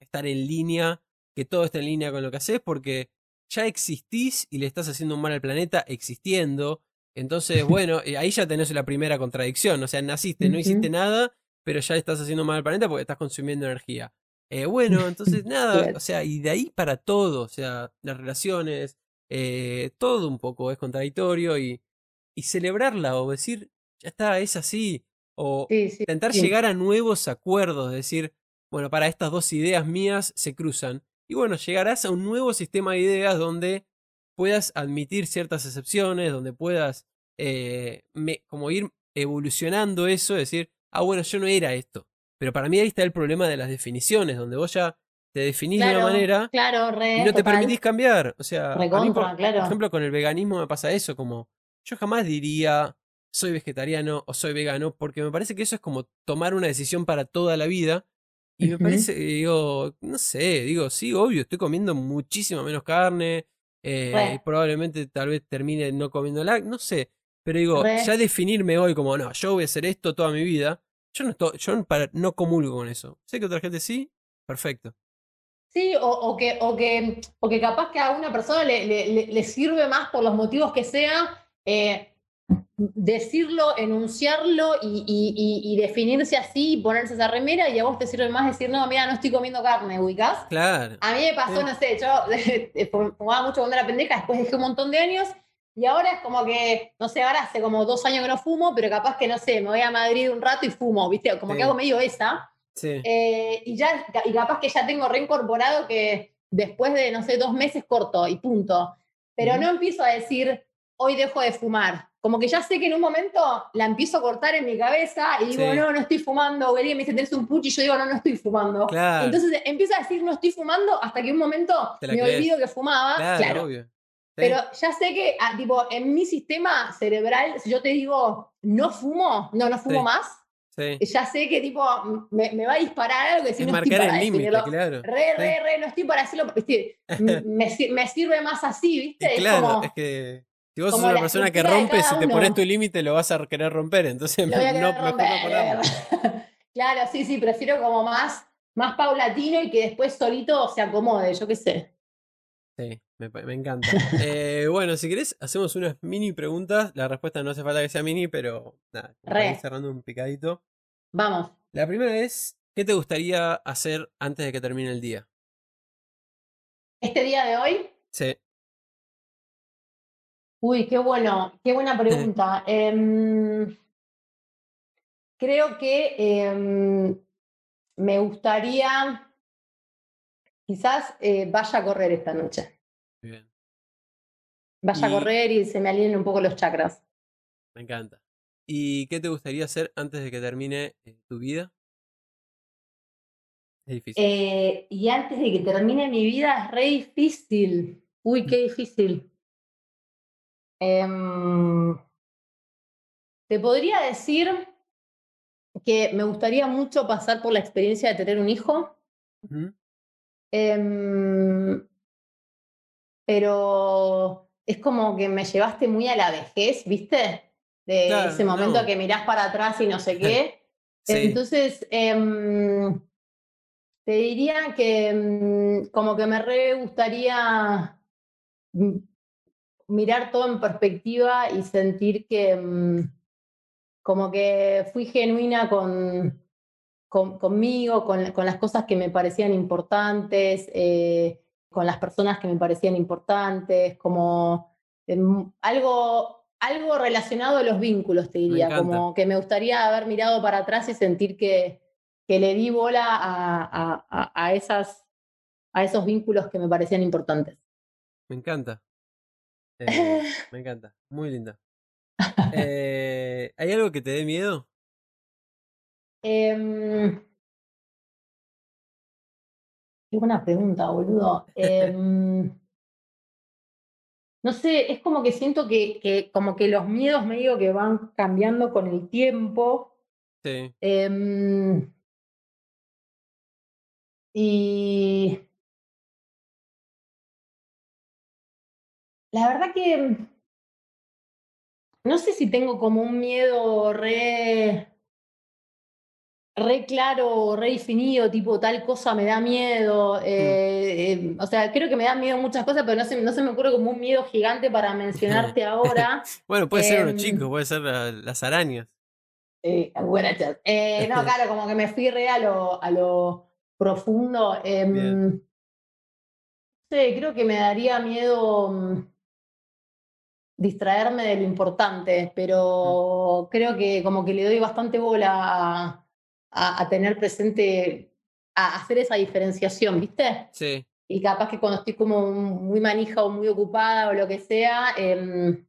estar en línea, que todo esté en línea con lo que haces, porque ya existís y le estás haciendo un mal al planeta existiendo. Entonces, bueno, eh, ahí ya tenés la primera contradicción. O sea, naciste, no hiciste nada, pero ya estás haciendo mal al planeta porque estás consumiendo energía. Eh, bueno, entonces nada, o sea, y de ahí para todo, o sea, las relaciones, eh, todo un poco es contradictorio y, y celebrarla o decir, ya está, es así, o intentar llegar a nuevos acuerdos, decir, bueno, para estas dos ideas mías se cruzan. Y bueno, llegarás a un nuevo sistema de ideas donde puedas admitir ciertas excepciones, donde puedas eh, como ir evolucionando eso, decir, ah, bueno, yo no era esto. Pero para mí ahí está el problema de las definiciones, donde vos ya te definís de una manera claro, y no te permitís cambiar. O sea, por, ejemplo, con el veganismo me pasa eso, como yo jamás diría soy vegetariano o soy vegano, porque me parece que eso es como tomar una decisión para toda la vida y me parece, digo, no sé, digo, sí, obvio, estoy comiendo muchísimo menos carne, eh, probablemente tal vez termine no comiendo la, no sé, pero digo, ya definirme hoy como, no, yo voy a hacer esto toda mi vida, yo no, estoy, yo para, no comulgo con eso. Sé que otra gente sí, perfecto. Sí, o, que, o, que, o que capaz que a una persona le, le, le, sirve más por los motivos que sea, eh, decirlo, enunciarlo y, y- y- definirse así, y ponerse esa remera, y a vos te sirve más decir, no, mira, no estoy comiendo carne, ubicás. Claro. A mí me pasó, Sí. no sé, yo fumaba mucho cuando era pendeja, después dejé un montón de años, y ahora es como que, no sé, ahora hace como dos años que no fumo, pero capaz que, no sé, me voy a Madrid un rato y fumo, ¿viste? Como Sí. que hago medio esa. Sí. Eh, y ya, y capaz que ya tengo reincorporado que después de, no sé, dos meses corto y punto. Pero Ujú. no empiezo a decir, hoy dejo de fumar. Como que ya sé que en un momento la empiezo a cortar en mi cabeza y digo, Sí. no, no estoy fumando. O alguien me dice, tenés un pucho y yo digo, no, no estoy fumando. Claro. Entonces empiezo a decir, no estoy fumando hasta que un momento me crees. olvido que fumaba. claro, Claro. obvio. Sí. Pero ya sé que, ah, tipo, en mi sistema cerebral, si yo te digo, no fumo, no, no fumo Sí. más, Sí. ya sé que tipo me, me va a disparar algo que si Es no estoy para el límite, claro. Re, Sí. re, re, no estoy para hacerlo. me, sir- me sirve más así, ¿viste? Es claro, como, es que si vos sos una persona que rompe, si te pones tu límite lo vas a querer romper, entonces no, querer mejor no romper. ponerlo. claro, sí, sí, prefiero como más, más paulatino y que después solito se acomode, yo qué sé. Sí, me, encanta. Eh, bueno, si querés, hacemos unas mini preguntas. La respuesta no hace falta que sea mini, pero nada, cerrando un picadito. Vamos. La primera es, ¿qué te gustaría hacer antes de que termine el día? Este día de hoy, Sí, uy, qué bueno, qué buena pregunta. Em, creo que em, me gustaría, quizás eh, vaya a correr esta noche. bien, Vaya Y- a correr y se me alineen un poco los chakras. me encanta. ¿Y qué te gustaría hacer antes de que termine eh, tu vida? Es difícil. Eh, y antes de que termine mi vida es re difícil. Uy, qué difícil. Em, te podría decir que me gustaría mucho pasar por la experiencia de tener un hijo, em, pero es como que me llevaste muy a la vejez, ¿viste? De ese momento no. que mirás para atrás y no sé qué. Sí, Entonces, em, te diría que como que me re gustaría mm, mirar todo en perspectiva y sentir que em, como que fui genuina con, con- conmigo, con, con las cosas que me parecían importantes, eh, con las personas que me parecían importantes, como em, algo, algo relacionado a los vínculos, te diría, como que me gustaría haber mirado para atrás y sentir que, que le di bola a, a- a- a esas, a esos vínculos que me parecían importantes. me encanta. Eh, me encanta. Muy linda. Eh, ¿hay algo que te dé miedo? Em, qué buena pregunta, boludo. Em, no sé, es como que siento que, que como que los miedos medio que van cambiando con el tiempo. Sí, Em, y la verdad que no sé si tengo como un miedo re, re claro, o re definido, tipo tal cosa me da miedo. eh, eh, o sea, creo que me dan miedo muchas cosas, pero no se, no se me ocurre como un miedo gigante para mencionarte ahora. Bueno, puede ser uno Em, chico, puede ser la- las arañas. Buena chat. Eh, no, claro, como que me fui re a lo, a lo profundo. Em, no sé, creo que me daría miedo mm, distraerme de lo importante, pero creo que como que le doy bastante bola a, a- a tener presente, a hacer esa diferenciación, ¿viste? Sí, Y capaz que cuando estoy como muy manija o muy ocupada o lo que sea, em,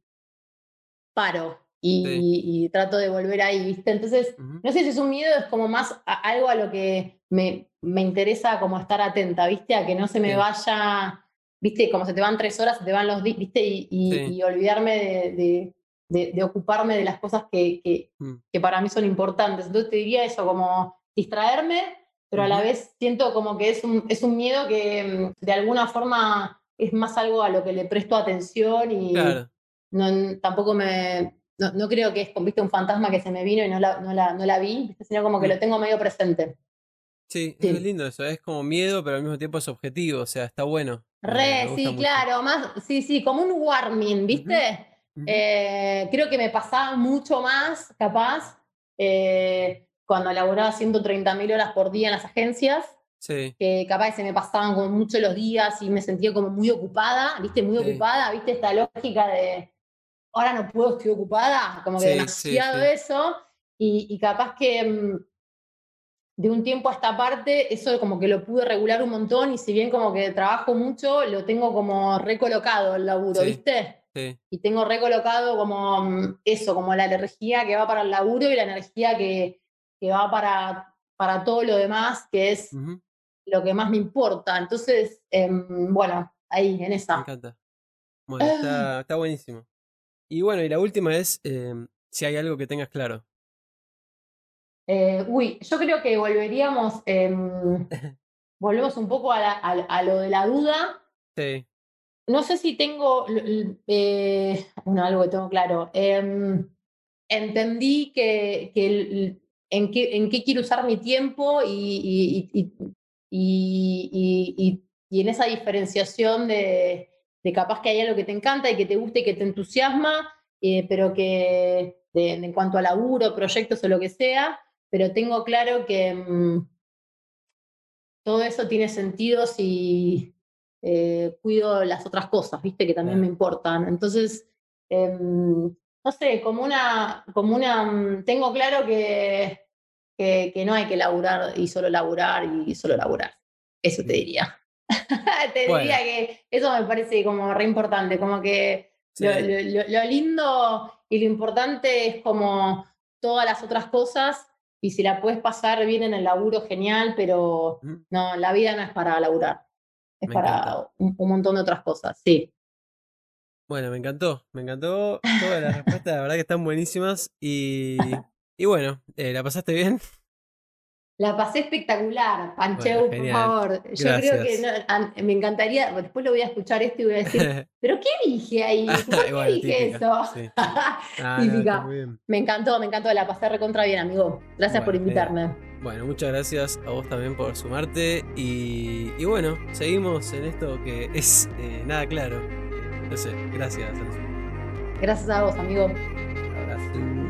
paro y, Sí. y trato de volver ahí, ¿viste? Entonces, no sé si es un miedo, es como más a- algo a lo que me, me interesa como estar atenta, ¿viste? A que no se me Sí. vaya, ¿viste? Como se te van tres horas, se te van los días, ¿viste? Y, y- Sí. y olvidarme de, de- de- de ocuparme de las cosas que, que- mm, que para mí son importantes. Entonces te diría eso, como distraerme, pero a la vez siento como que es un, es un miedo que mm, de alguna forma es más algo a lo que le presto atención y Claro, no, tampoco me... No, no creo que es ¿viste? un fantasma que se me vino y no la, no la, no la vi, sino como que Mm. lo tengo medio presente. Sí, Sí. es lindo eso, es como miedo, pero al mismo tiempo es objetivo, o sea, está bueno. Re, sí, mucho. claro, más, sí, sí, como un warming, ¿viste? Eh, creo que me pasaba mucho más, capaz, eh, cuando laboraba 130 mil horas por día en las agencias. Sí. Que capaz se me pasaban como mucho los días y me sentía como muy ocupada, ¿viste? Muy ocupada, ¿viste? Esta lógica de ahora no puedo, estoy ocupada, como que demasiado eso. Y, y, capaz que mm, de un tiempo a esta parte, eso como que lo pude regular un montón y si bien como que trabajo mucho, lo tengo como recolocado el laburo, ¿viste? Sí. Y tengo recolocado como mm, eso, como la energía que va para el laburo y la energía que, que va para, para todo lo demás, que es lo que más me importa. Entonces, em, bueno, ahí, en esa. Me encanta. Bueno, está, está buenísimo. Y bueno, y la última es em, si hay algo que tengas claro. Eh, uy, yo creo que volveríamos, em, volvemos un poco a, lo de la duda. Sí. No sé si tengo, eh, algo que tengo claro. Em, entendí que, en, qué, en, qué, quiero usar mi tiempo y, y, en esa diferenciación de, de, capaz que hay algo que te encanta y que te gusta y que te entusiasma, eh, pero que en cuanto a laburo, proyectos o lo que sea, pero tengo claro que mm, todo eso tiene sentido si eh, cuido las otras cosas, viste, que también me importan. Entonces, em, no sé, como una, como una, mm, tengo claro que, que, no hay que laburar y solo laburar y solo laburar. Eso te diría. te diría que eso me parece como re importante, como que lo lindo y lo importante es como todas las otras cosas y si la puedes pasar bien en el laburo, genial, pero no, la vida no es para laburar, es para un, montón de otras cosas, sí. Bueno, me encantó, me encantó todas las respuestas, la verdad que están buenísimas y, y bueno, eh, ¿la pasaste bien? La pasé espectacular, Pancheu, por favor. Yo creo que me encantaría, después lo voy a escuchar esto y voy a decir, ¿pero qué dije ahí? ¿Por qué dije eso? Ah, típica. me encantó, me encantó, la pasé recontra bien, amigo. Gracias por invitarme. Bueno, muchas gracias a vos también por sumarte y, y bueno, seguimos en esto que es eh, nada claro. No sé, gracias. Gracias a vos, amigo. Abrazo.